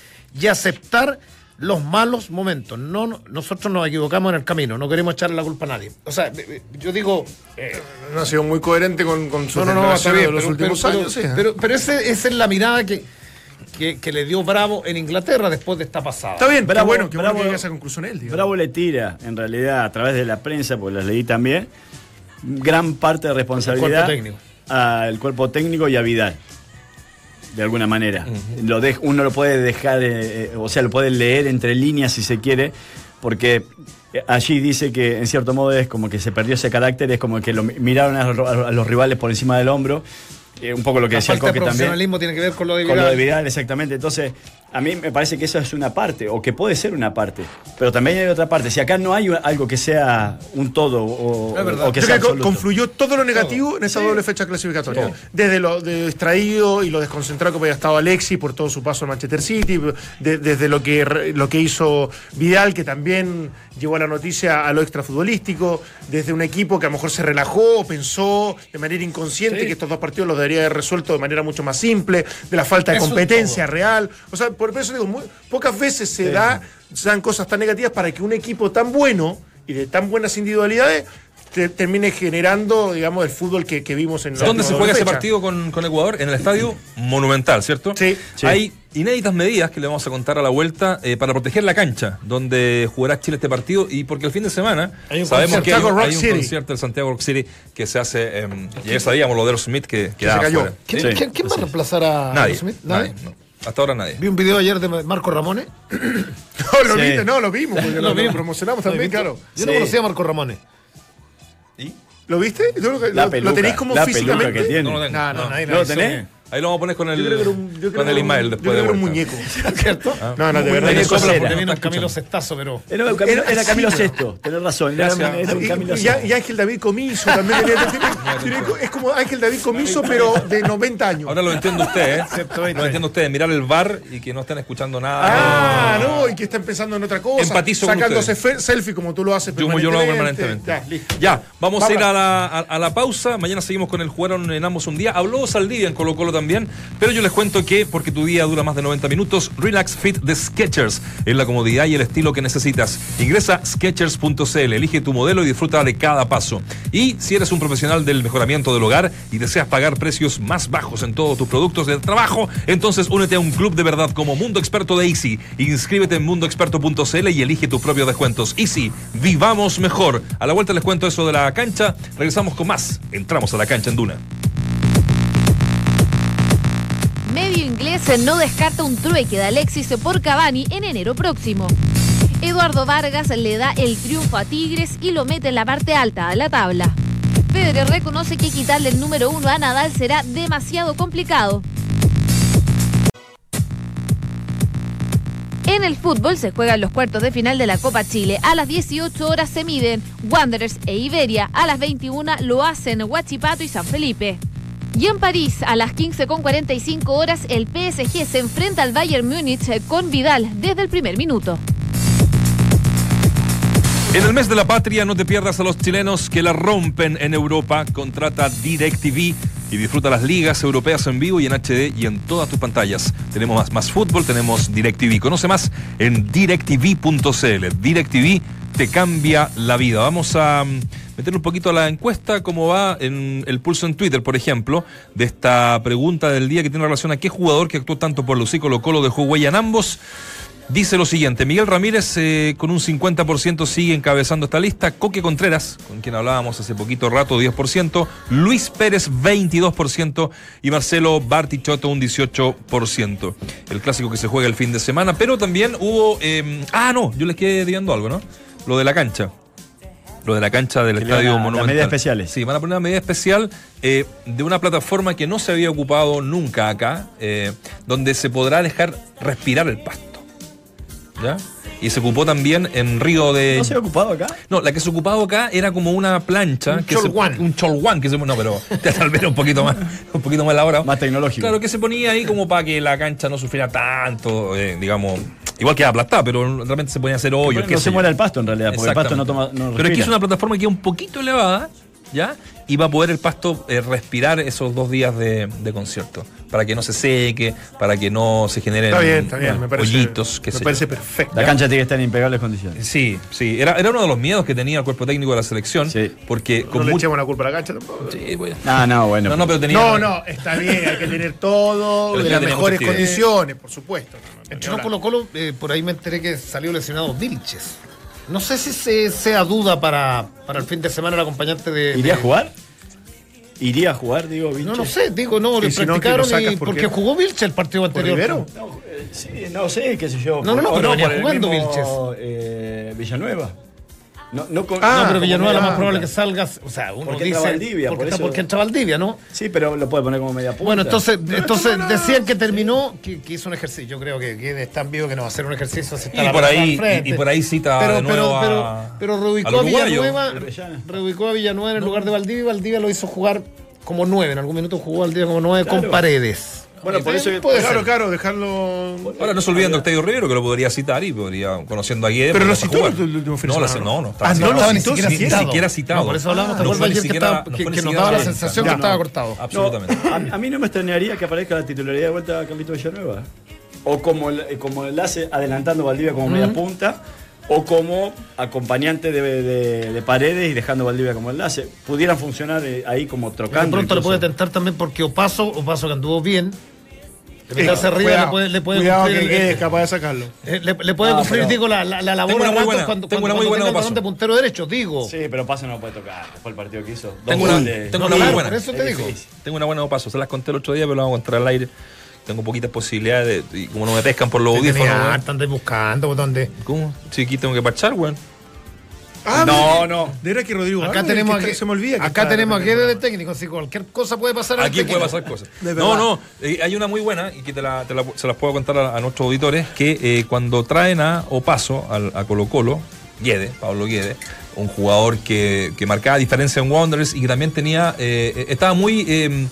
y aceptar los malos momentos. No, no- nosotros nos equivocamos en el camino, no queremos echarle la culpa a nadie. O sea, eh, eh, yo digo, eh, No ha sido muy coherente con, con sus no, no, no, bien, de los pero, últimos pero- años. pero- sí, pero- esa es la mirada que, que, que le dio Bravo en Inglaterra después de esta pasada. Está bien, Bravo, bueno, Bravo- que llegue a esa conclusión él. digamos. Bravo le tira, en realidad, a través de la prensa, porque las leí también, gran parte de responsabilidad cuerpo al cuerpo técnico y a Vidal. De alguna manera. lo uno lo puede dejar, eh, eh, o sea, lo puede leer entre líneas si se quiere, porque eh, allí dice que en cierto modo es como que se perdió ese carácter, es como que lo mi- miraron a, los- a los rivales por encima del hombro. Eh, un poco lo que La decía el falta de Coque también. profesionalismo tiene que ver con lo de Con lo de Vidal. Vidal, exactamente. Entonces, a mí me parece que eso es una parte, o que puede ser una parte. Pero también hay otra parte. Si acá no hay algo que sea un todo, o, Es verdad. o que Yo sea creo que absoluto. confluyó todo lo negativo en esa doble fecha clasificatoria. Desde lo de distraído y lo desconcentrado que había estado Alexis por todo su paso en Manchester City, de- desde lo que, re- lo que hizo Vidal, que también llevó a la noticia a lo extrafutbolístico, desde un equipo que a lo mejor se relajó o pensó de manera inconsciente que estos dos partidos los debería haber resuelto de manera mucho más simple, de la falta de Eso competencia real. O sea, por eso digo, muy- pocas veces se, da, se dan cosas tan negativas para que un equipo tan bueno y de tan buenas individualidades te- termine generando, digamos, el fútbol que, que vimos en la ¿Dónde se juega ese partido con, con Ecuador? En el estadio Monumental, ¿cierto? Sí. Sí. Hay inéditas medidas que le vamos a contar a la vuelta eh, para proteger la cancha donde jugará Chile este partido y porque el fin de semana Hay un sabemos que hay, un- hay concierto del Santiago Rock City que se hace, eh, y ya sabíamos lo de Aerosmith que quedaba cayó. fuera. ¿Quién, Sí, quién- quién va a reemplazar a Nadie, Smith? nadie, no. Hasta ahora nadie. Vi un video ayer de Marco Ramones. No, lo Sí. viste, no, lo vimos, porque lo, Lo promocionamos también, claro. Yo no conocía a Marco Ramones. ¿Y? ¿Lo viste? ¿Tú lo, La lo- peluca, lo tenéis como la físicamente? peluca que tiene. No lo tengo. No, no, No. nadie ¿No la lo tenés? Ahí lo vamos a poner con el, Yo creo que era un- yo creo con que el era un- Ismael yo después creo de era un muñeco. ¿Cierto? No, no, de verdad. Sopla, viene un Camilo Cestazo, pero. Era, un Camilo- Era era Camilo ¿no? Sexto, tenés razón. Era, Gracias. era un Y- Camilo y, y Ángel David Comiso también tiene- es como Ángel David Comiso, pero de 90 años. Ahora lo entiende usted, ¿eh? 120. Lo entiende usted, mirar el bar y que no estén escuchando nada. Ah, no, y que está empezando en otra cosa. Empatizo con Sacándose ustedes. selfie como tú lo haces Como yo lo hago permanentemente. Ya, listo. Ya, vamos a ir a la, a, a la pausa. Mañana seguimos con el jugaron en ambos un día. Habló Saldivia en Colo Colo también. Pero yo les cuento que, porque tu día dura más de 90 minutos, Relax Fit de Skechers es la comodidad y el estilo que necesitas. Ingresa a Skechers.cl, elige tu modelo y disfruta de cada paso. Y si eres un profesional del mejoramiento del hogar y deseas pagar precios más bajos en todos tus productos de trabajo, entonces únete a un club de verdad como Mundo Experto de Easy. Inscríbete en mundoexperto.cl y elige tus propios descuentos. Easy, vivamos mejor. A la vuelta les cuento eso de la cancha. Regresamos con más. Entramos a la cancha en Duna. Inglés no descarta un trueque de Alexis por Cavani en enero próximo. Eduardo Vargas le da el triunfo a Tigres y lo mete en la parte alta de la tabla. Federer reconoce que quitarle el número uno a Nadal será demasiado complicado. En el fútbol se juegan los cuartos de final de la Copa Chile. A las 18 horas se miden Wanderers e Iberia. A las 21 lo hacen Huachipato y San Felipe. Y en París, a las 15.45 horas, el PSG se enfrenta al Bayern Múnich con Vidal desde el primer minuto. En el mes de la patria no te pierdas a los chilenos que la rompen en Europa. Contrata DirecTV y disfruta las ligas europeas en vivo y en HD y en todas tus pantallas. Tenemos más, más fútbol, tenemos DirecTV. Conoce más en directv.cl. DirecTV te cambia la vida. Vamos a mm, meterle un poquito a la encuesta, cómo va en el pulso en Twitter, por ejemplo, de esta pregunta del día que tiene relación a qué jugador que actuó tanto por Lucí Colo Colo dejó huella en ambos. Dice lo siguiente, Miguel Ramírez eh, con un 50% sigue encabezando esta lista, Coque Contreras, con quien hablábamos hace poquito rato, 10%, Luis Pérez 22% y Marcelo Bartichotto un 18%. El clásico que se juega el fin de semana, pero también hubo... eh, ah, no, yo les quedé diciendo algo, ¿no? Lo de la cancha. Lo de la cancha del Que Estadio van a- las Monumental. medidas especiales. Sí, van a poner una medida especial eh, de una plataforma que no se había ocupado nunca acá, eh, donde se podrá dejar respirar el pasto. ¿Ya? Y se ocupó también en Río de. ¿No se ha ocupado acá? No, la que se ocupaba acá era como una plancha. Un que se- cholguán. un cholguán que se No, pero tal vez un poquito más, un poquito más elaborado. Más tecnológico. Claro, que se ponía ahí como para que la cancha no sufriera tanto, eh, digamos. Igual que aplastada, pero realmente se a hacer hoyos. no qué se muera el pasto en realidad, porque el pasto no toma. No Pero aquí es una plataforma que es un poquito elevada, ¿ya? Y va a poder el pasto eh, respirar esos dos días de, de concierto. Para que no se seque, para que no se generen Está bien, está bien. bueno, Me parece, hoyitos, qué me parece yo. perfecto. La cancha tiene que estar en impecables condiciones. Sí, sí. Era, era uno de los miedos que tenía el cuerpo técnico de la selección. Sí. Porque No con le mucho. echemos la culpa a la cancha tampoco. Sí, a- No, no, bueno. No, no, pero tenía. No, no, está bien, hay que tener todo ya las mejores condiciones, por supuesto. Entró Colo Colo, eh, por ahí me enteré que salió lesionado Vilches. No sé si se, sea duda para, para el fin de semana el acompañante de. ¿Iría a jugar? ¿Iría a jugar, digo, No, Vilches? no sé, digo, no, le si no, practicaron y ¿por porque jugó Vilches el partido ¿Por anterior. Rivero? Sí, no sé, qué sé yo. No, no, no, pero venía por el jugando mismo, Vilches. eh, Villanueva. No, no, con- Ah, no, pero Villanueva lo más probable que salga, o sea, uno Porque dice entra Valdivia, porque, por está- eso- porque entra Valdivia, ¿no? Sí, pero lo puede poner como media punta. Bueno, entonces, entonces decían que terminó, que, que hizo un ejercicio. Yo creo que, que es tan vivo que no va a hacer un ejercicio. si está Y por ahí- y- y por ahí cita pero, de nuevo pero, a- pero, pero reubicó a. Villanueva, reubicó a Villanueva en el lugar de Valdivia y Valdivia lo hizo jugar como nueve. En algún minuto jugó Valdivia como nueve con paredes. Bueno, por eso puede Claro, ser. claro, dejarlo. Ahora no se olviden de Octavio Rivero, que lo podría citar y podría, conociendo a Guedes. Pero lo citó jugar. el último de No, lo- no, ¿no? Ah, no lo ni siquiera citado. por eso hablamos, ¿te No acuerdas fue ni ayer que, nos daba la sensación que no. estaba cortado? Absolutamente. A, mí no me extrañaría que aparezca la titularidad de vuelta a Carlito Villanueva. O como, el- como enlace adelantando Valdivia como media punta, o como acompañante de, de- de paredes y dejando Valdivia como enlace. Pudieran funcionar eh, ahí como De trocando. pronto le incluso. puede tentar también porque Opaso, Opaso que anduvo bien, de meterse arriba Cuidado, le puede, le puede cuidado cumplir que el- quede capaz de sacarlo. Eh, Le, le puede Ah, cumplir, digo, la, la, la labor Tengo una muy buena- cuando, tengo cuando, una muy cuando buena tenga el paso. balón de puntero derecho, digo. Sí, pero Paso no puede tocar después del partido que hizo. Dos Tengo una, goles. tengo No, una buena. por eso te Es digo. Tengo una buena de paso. Se las conté el otro día, pero lo vamos a encontrar al aire. Tengo poquitas posibilidades. De, y como no me pescan por los audífonos. andáis buscando, ¿dónde? ¿Cómo? Sí, aquí tengo que parchar, weón. Ah, No, mira, no. De verdad que Rodrigo Acá Álvarez, tenemos que a se me olvida. que acá está tenemos a de Guede de técnico, así cualquier cosa puede pasar. Aquí puede pasar cosas. No, no, eh, hay una muy buena y que te la- te la- se las puedo contar a, a nuestros auditores, que eh, cuando traen a Opaso, al- a Colo Colo, Guede, Pablo Guede, un jugador que, que marcaba diferencia en Wanderers y que también tenía, eh, eh, estaba muy eh,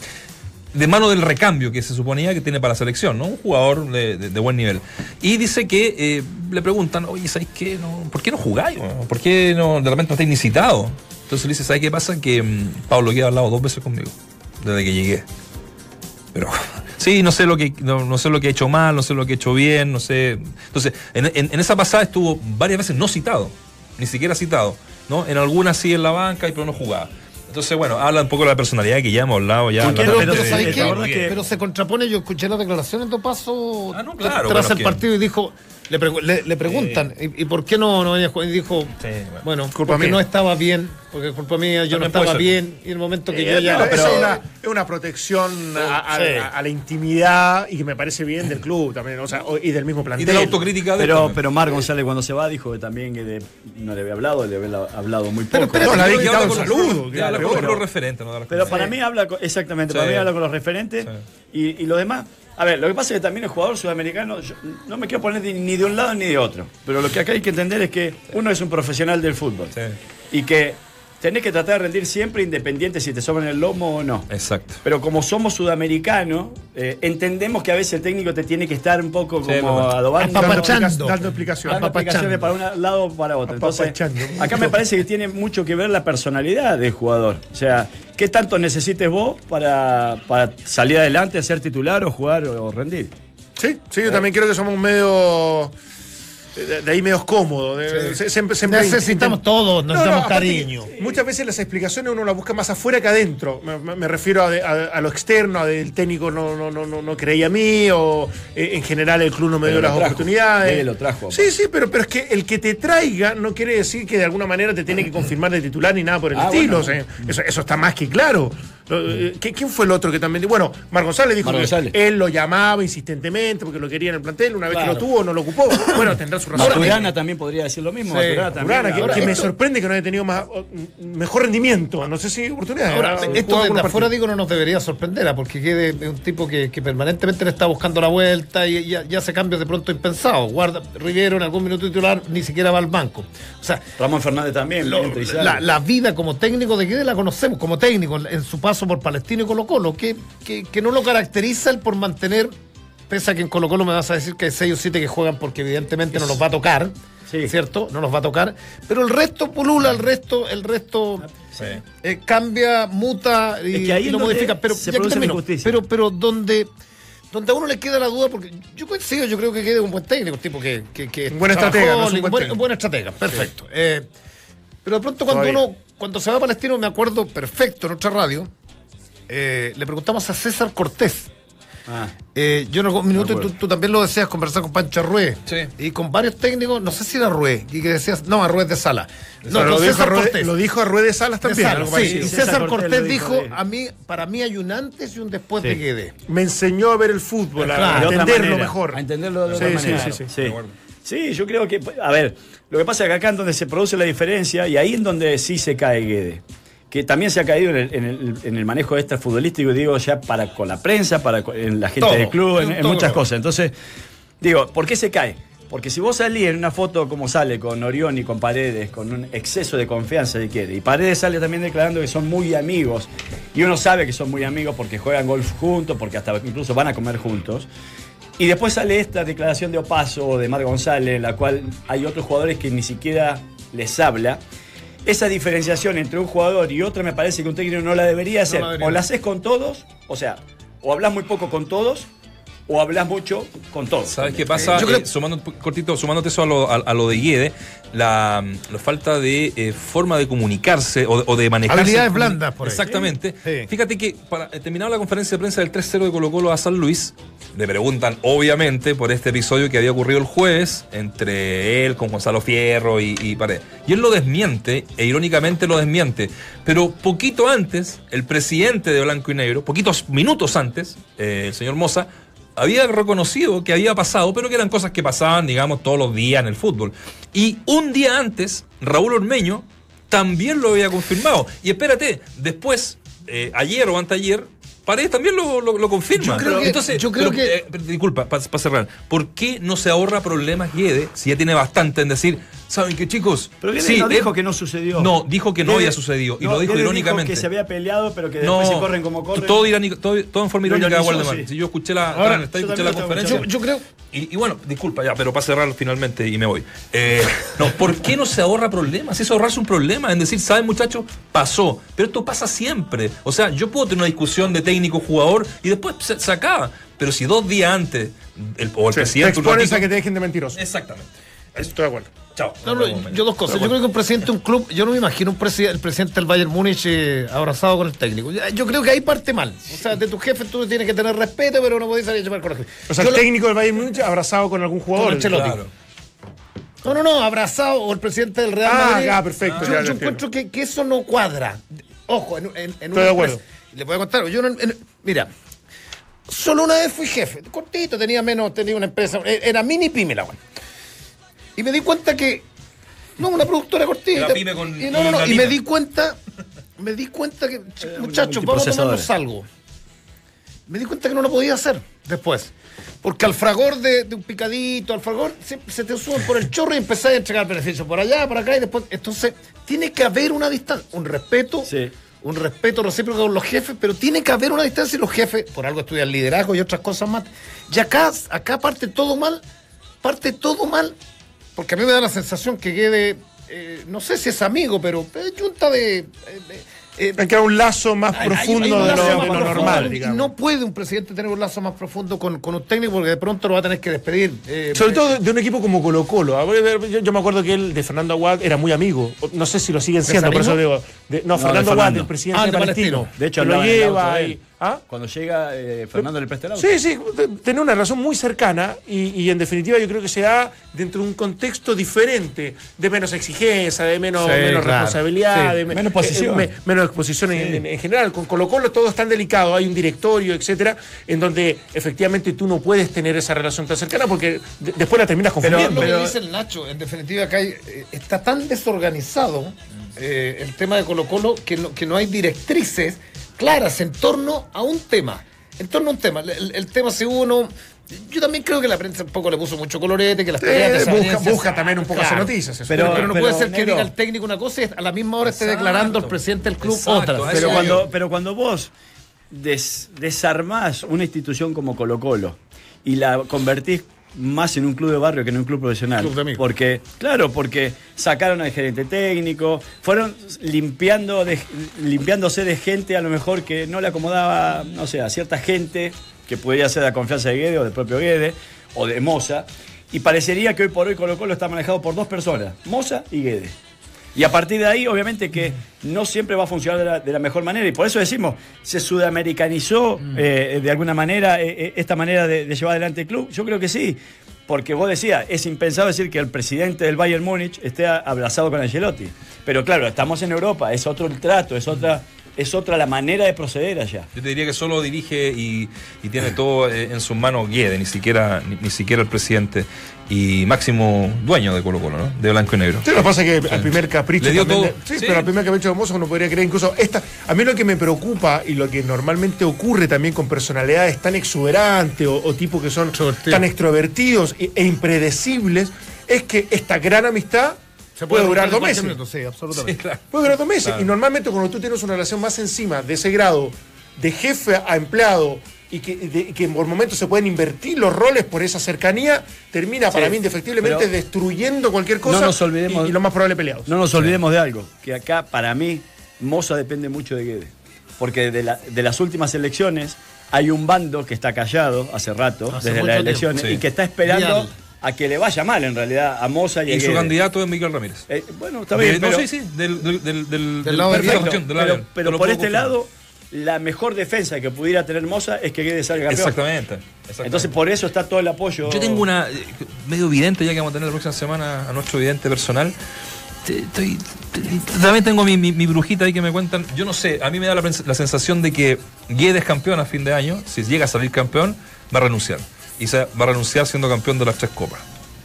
de mano del recambio que se suponía que tiene para la selección, ¿no? Un jugador de, buen nivel. Y dice que eh, le preguntan, oye, ¿sabes qué? No, ¿Por qué no jugáis? ¿Por qué no, de repente no estáis ni citados? Entonces le dice, ¿sabes qué pasa? Que mm, Pablo Guede ha hablado dos veces conmigo desde que llegué. Pero sí, no sé lo que no, no sé lo que he hecho mal, no sé lo que he hecho bien, no sé. Entonces, en, en- en esa pasada estuvo varias veces no citado, ni siquiera citado, ¿no? En algunas sí en la banca y pero no jugaba. Entonces, bueno, habla un poco de la personalidad que ya hemos hablado ya. ¿Por qué Pero, de- ¿sabes de qué? Se contrapone, yo escuché la declaración en Topaso Ah, no, claro, tras bueno, el partido y dijo, le, pregu- le- le preguntan, ¿y, y por qué no, no venía a jugar? Y dijo, Sí, bueno. bueno, Culpa porque mía. no estaba bien, porque es culpa mía, yo no También estaba bien, y en el momento que yo Eh, ya... pero es una, es una protección a, a- Sí. a- a la intimidad y que me parece bien del club también, o sea, y del mismo Y plantel. de la autocrítica de Pero, pero Mar González cuando se va dijo que también que de- no le había hablado, le había hablado muy poco. Pero, pero, No, la Creo había que habla quitado con un los- saludo, pero- los para mí habla, con- exactamente, para mí habla con los referentes y, y lo demás. A ver, lo que pasa es que también el jugador sudamericano, yo no me quiero poner de- ni de un lado ni de otro, pero lo que acá hay que entender es que uno es un profesional del fútbol Sí. y que tenés que tratar de rendir siempre independiente si te sobran el lomo o no. Exacto. Pero como somos sudamericanos, eh, entendemos que a veces el técnico te tiene que estar un poco Sí, como adobando. Apapachando. Dando explicaciones. explicaciones para un lado o para otro. Entonces, acá me parece que tiene mucho que ver la personalidad del jugador. O sea, ¿qué tanto necesites vos para, para salir adelante, ser titular o jugar o, o rendir? Sí, sí, yo también creo que somos medio. De, de ahí de- siempre, siempre Necesitamos todos, necesitamos aparte cariño. Muchas veces las explicaciones uno las busca más afuera que adentro. Me, me- me refiero a, de- a- a lo externo, a del técnico no, no, no, no, no creía a mí, o eh, en general el club no me Pero dio las trajo. oportunidades. Él lo trajo, Sí, sí, pero, pero es que el que te traiga no quiere decir que de alguna manera te tiene que confirmar de titular ni nada por el Ah, estilo. bueno. o sea, eso, eso está más que claro. Eh, ¿qué- ¿Quién fue el otro que también dijo? Bueno, Mar González dijo Mar que él lo llamaba insistentemente porque lo quería en el plantel. Una vez que lo tuvo, no lo ocupó. Bueno, tendrá su razón. Maturana también podría decir lo mismo. Sí, Maturana también. Urana, que, Ahora, que me sorprende que no haya tenido más, mejor rendimiento. No sé si oportunidades. Ahora, Ha esto algunos afuera digo no nos debería sorprender, ¿ah? porque quede es un tipo que, que permanentemente le está buscando la vuelta y, y- y hace cambios de pronto impensados. Guarda Rivero en algún minuto titular ni siquiera va al banco. O sea, Ramón Fernández también. lo- la, la vida como técnico de Guede la conocemos, como técnico en, en su paso por Palestino y Colo Colo, que, que, que no lo caracteriza el por mantener, pese a que en Colo Colo me vas a decir que hay seis o siete que juegan porque evidentemente no los va a tocar, Sí. ¿cierto? No los va a tocar, pero el resto pulula, el resto, el resto Sí. eh, cambia, muta y, Es que ahí y es lo modifica. Pero se ya que produce la termino, injusticia. pero, pero donde, donde a uno le queda la duda, porque yo coincido, yo creo que quede un buen técnico, un tipo que, que, que Un buen trabajó, estratega, no es un un buen buen, técnico. un buen estratega, perfecto. Eh, pero de pronto cuando Todavía. uno, cuando se va a Palestino, me acuerdo perfecto en otra radio, eh, le preguntamos a César Cortés. Ah. Eh, yo en algún minuto, tú, también lo decías, conversar con Pancho. Sí. Y con varios técnicos, no sé si era Arrué, y que decías, no, Arrué de Sala. No, lo, dijo César Ruede- Cortés. lo dijo a Salas De también. Sala, algo sí, y César César Cortés dijo dijo, de- a mí, para mí hay un antes y un después Sí. de Guede. Me enseñó a ver el fútbol, a Claro. De entenderlo manera, mejor. A entenderlo de Sí, otra sí, manera. sí, sí. Sí. De acuerdo. Sí, yo creo que, a ver, lo que pasa es que acá es donde se produce la diferencia y ahí es donde sí se cae Guede. Que también se ha caído en el, en el- en el manejo extra futbolístico, digo, ya para con la prensa, para en la gente Todo, del club, en, muchas cosas. Entonces, digo, ¿por qué se cae? Porque si vos salís en una foto como sale con Orión y con Paredes, con un exceso de confianza si quiere, y Paredes sale también declarando que son muy amigos, y uno sabe que son muy amigos porque juegan golf juntos, porque hasta incluso van a comer juntos, y después sale esta declaración de Opaso o de Mar González, en la cual hay otros jugadores que ni siquiera les habla. Esa diferenciación entre un jugador y otro me parece que un técnico no la debería hacer. la debería. O la haces con todos, o sea, o hablas muy poco con todos, o hablas mucho con todos. ¿Sabes qué pasa? Yo creo- Eh, sumando, cortito, sumándote eso a lo, a, a lo de Guede, la, la falta de eh, forma de comunicarse o, de- o de manejarse. Habilidades blandas, por ahí. Exactamente. Sí. Fíjate que para eh, terminado la conferencia de prensa del 3-0 de Colo Colo a San Luis, le preguntan, obviamente, por este episodio que había ocurrido el jueves entre él con Gonzalo Fierro y, y Paredes. Y él lo desmiente, e irónicamente lo desmiente. Pero poquito antes, el presidente de Blanco y Negro, poquitos minutos antes, eh, el señor Moza, había reconocido que había pasado, pero que eran cosas que pasaban, digamos, todos los días en el fútbol. Y un día antes, Raúl Ormeño también lo había confirmado. Y espérate, después, eh, ayer o anteayer, Paredes también lo, lo- lo confirma. Yo creo que- Entonces, yo creo pero, que- eh, disculpa, para cerrar, ¿por qué no se ahorra problemas Guede si ya tiene bastante en decir, ¿saben qué chicos? Pero Sí, no dijo que no sucedió. No, dijo que no había sucedido. Y no, lo dijo irónicamente. que se había peleado, pero que no, después se corren como corren. Todo, irónico- todo, todo en forma irónica, Waldemar. sí. Si yo escuché la, Ahora, yo escuché la conferencia. Yo creo. Y, y bueno, disculpa ya, pero para cerrar finalmente y me voy. Eh, no, ¿por qué no se ahorra problemas? Es ahorrarse un problema, en decir, ¿saben muchachos? Pasó. Pero esto pasa siempre. O sea, yo puedo tener una discusión de técnico-jugador y después se, se acaba. Pero si dos días antes, el, o el Sí, presidente... un expones ratito- a que te dejen de mentiroso. Exactamente. Estoy de acuerdo. Chao. No, no, yo dos cosas. Yo creo que un presidente de un club, yo no me imagino un presi- el presidente del Bayern Múnich eh, abrazado con el técnico. Yo creo que ahí parte mal. O sea, de tu jefe tú tienes que tener respeto, pero no podés salir a llevar coraje. O sea, Yo el lo- técnico del Bayern Múnich abrazado con algún jugador. Con. Claro. No, no, no, abrazado o el presidente del Real Ah, Madrid. ya, perfecto, Yo, ya, yo ya encuentro que, que eso no cuadra. Ojo, en, en, en Estoy de acuerdo. Le voy a contar, yo no- en- mira, solo una vez fui jefe, cortito, tenía menos, tenía una empresa, e- era mini pyme la weá. Y me di cuenta que, no, una productora pyme con- y, no, no, y me di cuenta, me di cuenta que, ch- muchachos, vamos a tomarnos algo. Me di cuenta que no lo podía hacer después. Porque al fragor de, de un picadito, al fragor, se, se te suben por el chorro y empezás a entregar beneficios por allá, por acá y después. Entonces, tiene que haber una distancia, un respeto, Sí. un respeto recíproco con los jefes, pero tiene que haber una distancia y los jefes, por algo estudian liderazgo y otras cosas más. Y acá, acá parte todo mal, parte todo mal, porque a mí me da la sensación que quede, eh, no sé si es amigo, pero es junta de. eh, de- eh, Hay que haber un lazo más hay- profundo hay un de lazo lo, más de lo profundo normal, digamos. No puede un presidente tener un lazo más profundo con, con un técnico porque de pronto lo va a tener que despedir. eh, Sobre eh, todo de, un equipo como Colo Colo. Yo, yo me acuerdo que él, de Fernando Aguad, era muy amigo. No sé si lo siguen siendo, por eso digo. de- no, Fernando Aguad, el presidente Ah, de de Palestino. Palestino. De hecho, que lo lleva y. ¿Ah? Cuando llega eh, Fernando le presta el auto. Sí, sí, te- tener una relación muy cercana y, y en definitiva yo creo que se da dentro de un contexto diferente, de menos exigencia, de menos, Sí, menos claro. responsabilidad, Sí, de me- menos posición. eh, me- menos exposición en, en- en general. Con Colo Colo todo es tan delicado, hay un directorio, etcétera, en donde efectivamente tú no puedes tener esa relación tan cercana porque de- después la terminas Pero, confundiendo. lo que dice el Nacho, en definitiva acá hay, eh, está tan desorganizado eh, el tema de Colo Colo que no, que no hay directrices claras en torno a un tema. En torno a un tema. El, tema si uno... Yo también creo que la prensa un poco le puso mucho colorete, que las peleas de busca, también un poco hacer noticias. eso. Pero, Pero- pero no pero, puede ser que Negro. diga el técnico una cosa y a la misma hora esté declarando el presidente del club Exacto, otra. Pero cuando, pero cuando vos des- desarmás una institución como Colo Colo y la convertís más en un club de barrio que en un club profesional. Club. Porque, claro, porque sacaron al gerente técnico, fueron limpiando de, limpiándose de gente a lo mejor que no le acomodaba, no sé, a cierta gente que podía ser de la confianza de Guede o del propio Guede o de Moza. Y parecería que hoy por hoy Colo Colo está manejado por dos personas, Moza y Guede. Y a partir de ahí, obviamente que no siempre va a funcionar de la, de la mejor manera. Y por eso decimos, se sudamericanizó eh, de alguna manera eh, eh, esta manera de, de llevar adelante el club. Yo creo que sí. Porque vos decías, es impensable decir que el presidente del Bayern Múnich esté abrazado con Angelotti. Pero claro, estamos en Europa, es otro el trato, es otra, es otra la manera de proceder allá. Yo te diría que solo dirige y, y tiene todo en sus manos Guede, ni siquiera, ni, ni siquiera el presidente y máximo dueño de Colo Colo, ¿no? De blanco y negro. Sí, lo que pasa es que al primer capricho. Le dio también todo. de- sí, Sí. pero al primer capricho de Mozo uno podría creer incluso esta. A mí lo que me preocupa y lo que normalmente ocurre también con personalidades tan exuberantes o, o tipos que son tan extrovertidos e, e impredecibles es que esta gran amistad puede, durar dos meses. Sí, absolutamente. Sí, claro. Puede durar dos meses. Claro. Y normalmente cuando tú tienes una relación más encima de ese grado de jefe a empleado y que, de- que por momentos se pueden invertir los roles por esa cercanía, termina para Sí, mí indefectiblemente destruyendo cualquier cosa nos olvidemos- y, y lo más probable peleados. No nos olvidemos de algo, que acá para mí Moza depende mucho de Guede. Porque de, la- de las últimas elecciones hay un bando que está callado hace rato, Hace desde las elecciones, sí. y que está esperando a que le vaya mal en realidad a Moza y, a Y su candidato es Miguel Ramírez. Eh, bueno, está De- bien, no, pero, sí, sí, del, del, del, del, Del lado de la la- pero, por este lado, la mejor defensa que pudiera tener Moza es que Guede salga campeón. Exactamente. exactamente. Entonces por eso está todo el apoyo. Yo tengo una eh, medio vidente, ya que vamos a tener la próxima semana a nuestro vidente personal. Estoy- también tengo mi, mi- mi brujita ahí que me cuentan. Yo no sé, a mí me da la, sensación de que Guedes campeón a fin de año, si llega a salir campeón, va a renunciar. Y se va a renunciar siendo campeón de las tres copas.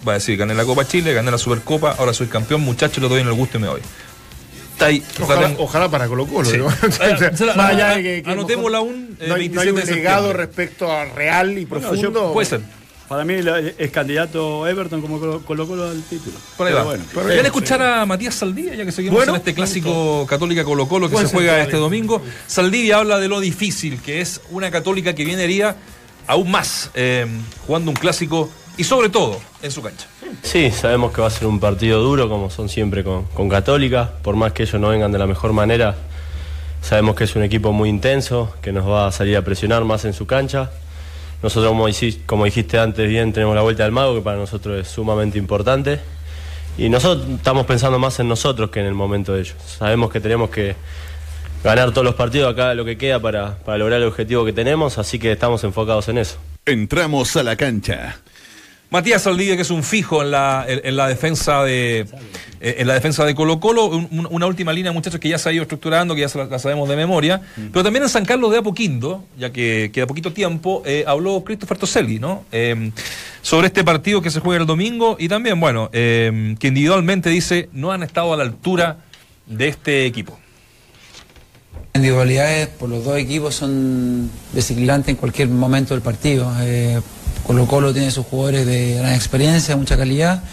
Va a decir, gané la Copa Chile, gané la Supercopa, ahora soy campeón, muchachos, le doy en el gusto y me voy. Está ahí. Ojalá, para Colo Colo. Sí. ¿no? Se la- Más allá a- de que, que anotémosla aún, eh, no, hay, no hay 27 un legado respecto a real y Bueno, profundo. Puede ser. Para mí es candidato Everton como Colo Colo al título. Por ahí Pero va. bueno. ¿Quieren escuchar a Matías Saldivia, ya que seguimos Bueno, en este clásico Católica Colo Colo que se juega este domingo? Saldivia habla de lo difícil que es una Católica que viene hería aún más eh, jugando un clásico y sobre todo en su cancha. Sí, sabemos que va a ser un partido duro, como son siempre con, con Católica. Por más que ellos no vengan de la mejor manera, sabemos que es un equipo muy intenso, que nos va a salir a presionar más en su cancha. Nosotros, como, como dijiste antes, bien, tenemos la vuelta del mago, que para nosotros es sumamente importante. Y nosotros estamos pensando más en nosotros que en el momento de ellos. Sabemos que tenemos que ganar todos los partidos acá, lo que queda, para, para lograr el objetivo que tenemos, así que estamos enfocados en eso. Entramos a la cancha. Matías Saldivia, que es un fijo en la, en, en la defensa de eh, en la defensa de Colo Colo, Un- un- una última línea, muchachos, que ya se ha ido estructurando, que ya la, la sabemos de memoria, pero también en San Carlos de Apoquindo, ya que queda poquito tiempo, eh, habló Christopher Toselli, ¿no? Eh, sobre este partido que se juega el domingo y también, bueno, eh, que individualmente dice no han estado a la altura de este equipo. individualidades por los dos equipos son desequilibrantes en cualquier momento del partido. Colo Colo tiene sus jugadores de gran experiencia, mucha calidad,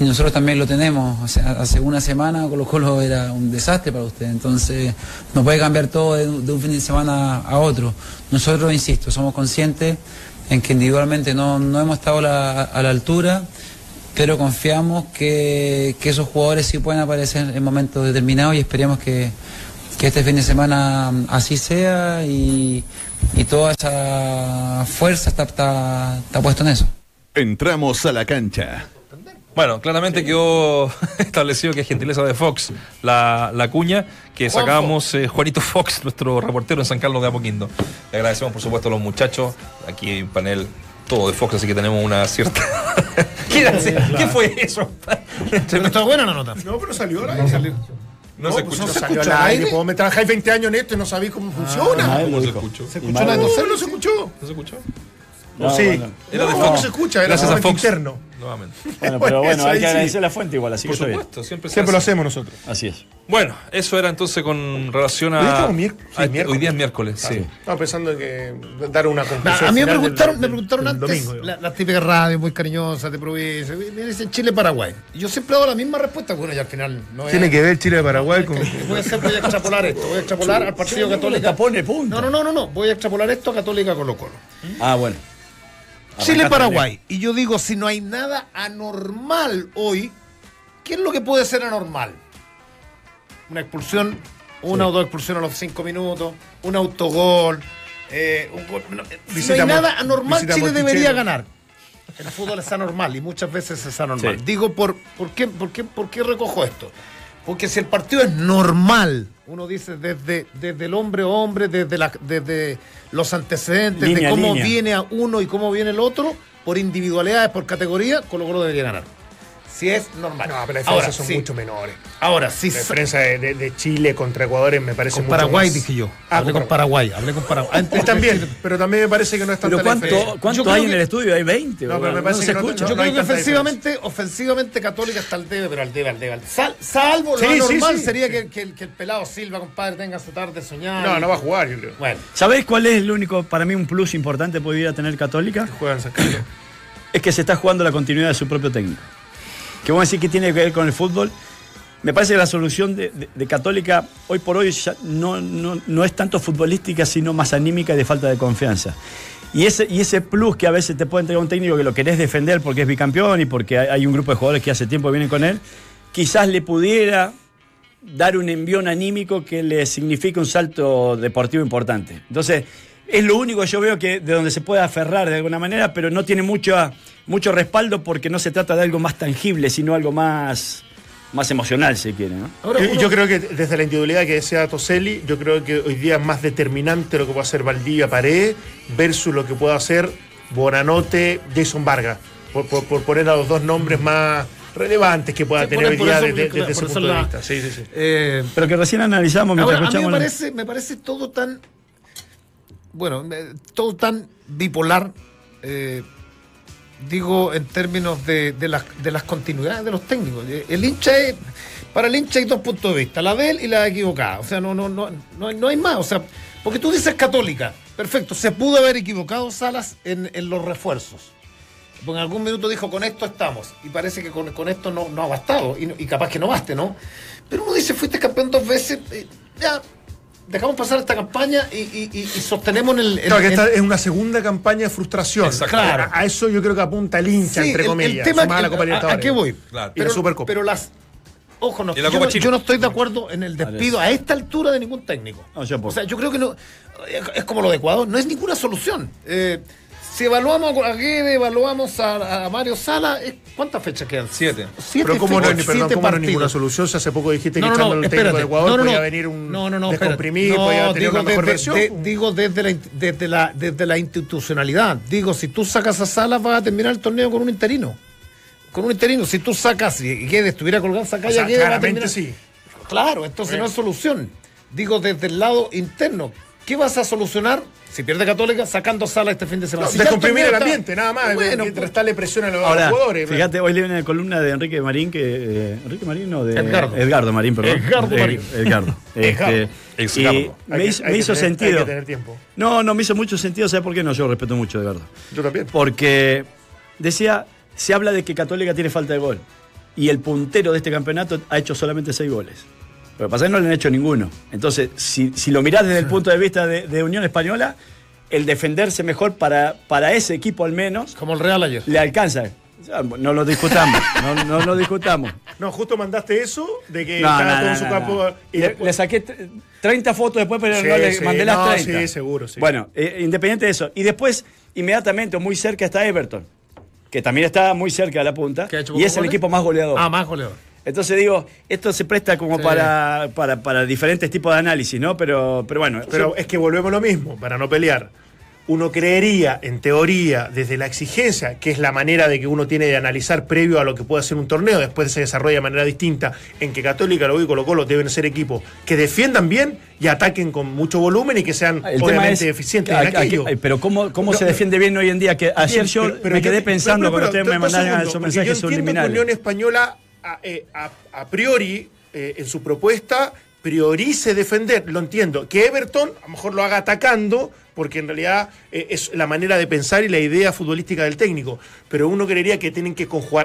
y nosotros también lo tenemos. Hace una semana Colo Colo era un desastre para usted, entonces no puede cambiar todo de, un fin de semana a otro. Nosotros, insisto, somos conscientes en que individualmente no, no hemos estado a la altura pero confiamos que, que esos jugadores sí pueden aparecer en momentos determinados y esperemos que, que este fin de semana mm, así sea y, y toda esa fuerza está, está, está puesto en eso. Entramos a la cancha. Bueno, claramente quedó establecido que es gentileza de Fox la, la cuña que sacábamos eh, Juanito Fox, nuestro reportero en San Carlos de Apoquindo. Le agradecemos, por supuesto, a los muchachos. Aquí hay un panel todo de Fox, así que tenemos una cierta. ¿Qué? ¿Qué fue eso? ¿Pero está buena la nota? No, pero salió al aire. Salió. No, se pues escuchó. no se salió escuchó al aire. aire. pues, me trabajáis 20 años en esto y no sabéis cómo funciona. Ah, él lo ¿Cómo se escuchó? ¿Se escuchó no, no se escuchó? ¿No se escuchó? No, sí. bueno. Era de No, Fox. se escucha, era Gracias a Fox. interno. Nuevamente. Bueno, pero bueno, hay ahí que sí. agradecer la fuente igual, así que Por bien. supuesto, siempre se Siempre lo hace. hacemos nosotros. Así es. Bueno, eso era entonces con relación Hoy a. estamos mier- sí, a miércoles. hoy día es miércoles, sí. Estaba pensando en que dar una Na- conclusión. a mí me del- preguntaron, me preguntaron del antes domingo, digo. la- las típicas radios muy cariñosas de provincia. Me dicen Chile-Paraguay. Y yo siempre hago la misma respuesta. Bueno, y al final no es. Tiene que ver Chile de Paraguay con. Voy a, hacer, voy a extrapolar esto. Voy a extrapolar al partido Católica. pone punto. No, no, no, no, no. Voy a extrapolar esto a Católica Colo Colo. Ah, bueno. Chile-Paraguay. Y yo digo, si no hay nada anormal hoy, ¿qué es lo que puede ser anormal? Una expulsión, una o dos expulsiones a los cinco minutos, un autogol. eh, un gol- no, eh, si no hay nada anormal, Chile debería ganar. El fútbol es anormal y muchas veces es anormal. Sí. Digo, por, ¿por, qué, por, qué, ¿por qué recojo esto? Porque si el partido es normal, uno dice desde, desde el hombre o hombre, desde, la, desde los antecedentes, Línea de a cómo línea. viene a uno y cómo viene el otro, por individualidades, por categoría, Colo Colo debería ganar. Si es normal. No, pero las Ahora, son sí. mucho menores. Ahora, sí. La diferencia de, de- de Chile contra Ecuador me parece Con mucho Paraguay más- dije yo. Ah, hablé con Paraguay, hablé con Paraguay. Y también, pero también me parece que no es tanta Pero ¿cuánto, cuánto hay en que- el estudio? Hay 20. No, pero me ¿no? parece se que no- escucha. Yo no creo que ofensivamente, ofensivamente Católica está al debe, pero al debe, al debe. al- Sal- salvo lo Sí, sí, normal sí. sería que, que el- que el pelado Silva, compadre, tenga su tarde soñada. No, no va a jugar, yo creo. Bueno, ¿Sabés cuál es el único, para mí, un plus importante que pudiera tener Católica? Juega en San Carlos. Es que se está jugando la continuidad de su propio técnico. Que vamos a decir que tiene que ver con el fútbol. Me parece que la solución de, Católica hoy por hoy no, no- no es tanto futbolística, sino más anímica y de falta de confianza. Y ese, y ese plus que a veces te puede entregar un técnico que lo querés defender porque es bicampeón y porque hay un grupo de jugadores que hace tiempo vienen con él, quizás le pudiera dar un envión anímico que le signifique un salto deportivo importante. Entonces, es lo único que yo veo que de donde se puede aferrar de alguna manera, pero no tiene mucho, mucho respaldo porque no se trata de algo más tangible, sino algo más, más emocional, si quiere. ¿no? ahora Yo, uno- yo creo que desde la individualidad que decía Toselli, yo creo que hoy día es más determinante lo que puede hacer Valdivia Paredes versus lo que puede hacer Bonanote, Jason Vargas, por, por- por poner a los dos nombres más relevantes que pueda Sí, tener hoy día desde, desde ese punto de vista. Sí, sí, sí. eh, Pero que recién analizamos mientras Ahora, a mí me escuchamos. parece, me parece todo tan. Bueno, eh, todo tan bipolar eh, digo en términos de, de las, de las continuidades de los técnicos. Eh, El hincha es, para el hincha hay dos puntos de vista, la de él y la equivocada. O sea, no, no, no, no, no hay más. O sea, porque tú dices católica, perfecto, se pudo haber equivocado Salas en, en los refuerzos. Porque en algún minuto dijo, con esto estamos. Y parece que con, con esto no, no ha bastado. Y, y capaz que no baste, ¿no? Pero uno dice, fuiste campeón dos veces. eh, ya, dejamos pasar esta campaña y, y- sostenemos en el... en- Claro, que en- esta es una segunda campaña de frustración. Exacto. Claro. A, a eso yo creo que apunta el hincha, Sí, entre el- comillas. El, tema a la que- Copa a-. ¿A qué voy? Claro. Y la Pero, Supercopa. pero las. Ojo, no, yo, yo no estoy de acuerdo en el despido a esta altura de ningún técnico. No, o sea, yo creo que no. Es, es como lo de Ecuador, no es ninguna solución. Eh, si evaluamos a Guede, evaluamos a, a Mario Sala, ¿cuántas fechas quedan? Siete. Siete Pero como no, fechas, ni- perdón, siete como no es partidos. ninguna solución, si hace poco dijiste No, que no, echando no, al técnico de Ecuador no, no, podía venir un no, no, no, espérate. descomprimido, No, podía tener digo una mejor desde, versión. de- digo desde la, desde, la, desde la institucionalidad. Digo, si tú sacas a Salas, vas a terminar el torneo con un interino. Con un interino. Si tú sacas y Guedes estuviera colgado, saca O sea, Guedes, va a claramente terminar. sí. Claro, entonces no es solución. Digo, desde el lado interno. ¿Qué vas a solucionar si pierde Católica sacando Sala este fin de semana? No, Si descomprimir el está- ambiente, nada más. Bueno, que pues, restarle presión a los, Ahora, jugadores. fíjate, hoy leí una columna de Enrique Marín, que eh, Enrique Marín no, de Edgardo. Edgardo Marín, perdón. Edgardo Eh, Marín. Edgardo. Este, Hay me que- hizo, hay me que hizo tener- sentido. Hay que tener tiempo. No, no me hizo mucho sentido, ¿sabes por qué no? Yo respeto mucho a Edgardo. Yo también. Porque decía, se habla de que Católica tiene falta de gol. Y el puntero de este campeonato ha hecho solamente seis goles. Lo que pasa es que no le han hecho ninguno. Entonces, si, si lo mirás desde el punto de vista de, de Unión Española, el defenderse mejor para, para ese equipo al menos, Como el Real ayer. le alcanza. No lo discutamos, no, no lo discutamos. No, justo mandaste eso de que No, estaba no, todo no, en su no, campo. no. Y Le, después- le saqué t- 30 fotos después, pero Sí, no le sí, mandé las no, 30. sí, seguro, sí. Bueno, eh, independiente de eso. Y después, inmediatamente, o muy cerca está Everton, que también está muy cerca de la punta. ¿Que ha hecho Y es el equipo más goleador. Ah, más goleador. Entonces digo, esto se presta como Sí. para, para, para diferentes tipos de análisis, ¿no? Pero, pero bueno, Pero es que volvemos a lo mismo, para no pelear. Uno creería, en teoría, desde la exigencia, que es la manera de que uno tiene de analizar previo a lo que puede ser un torneo, después se desarrolla de manera distinta, en que Católica, Lobo y Colo Colo deben ser equipos que defiendan bien y ataquen con mucho volumen y que sean el tema obviamente es, eficientes a- en aquello. a- pero ¿cómo, cómo No, se defiende bien hoy en día? Que ayer Bien, yo pero- pero me quedé pensando pero- cuando pero- ustedes me segundos, esos mensajes Yo entiendo que subliminales. Unión Española, a, eh, a priori, eh, en su propuesta, priorice defender. Lo entiendo. Que Everton a lo mejor lo haga atacando, porque en realidad eh, es la manera de pensar y la idea futbolística del técnico. Pero uno creería que tienen que conjugar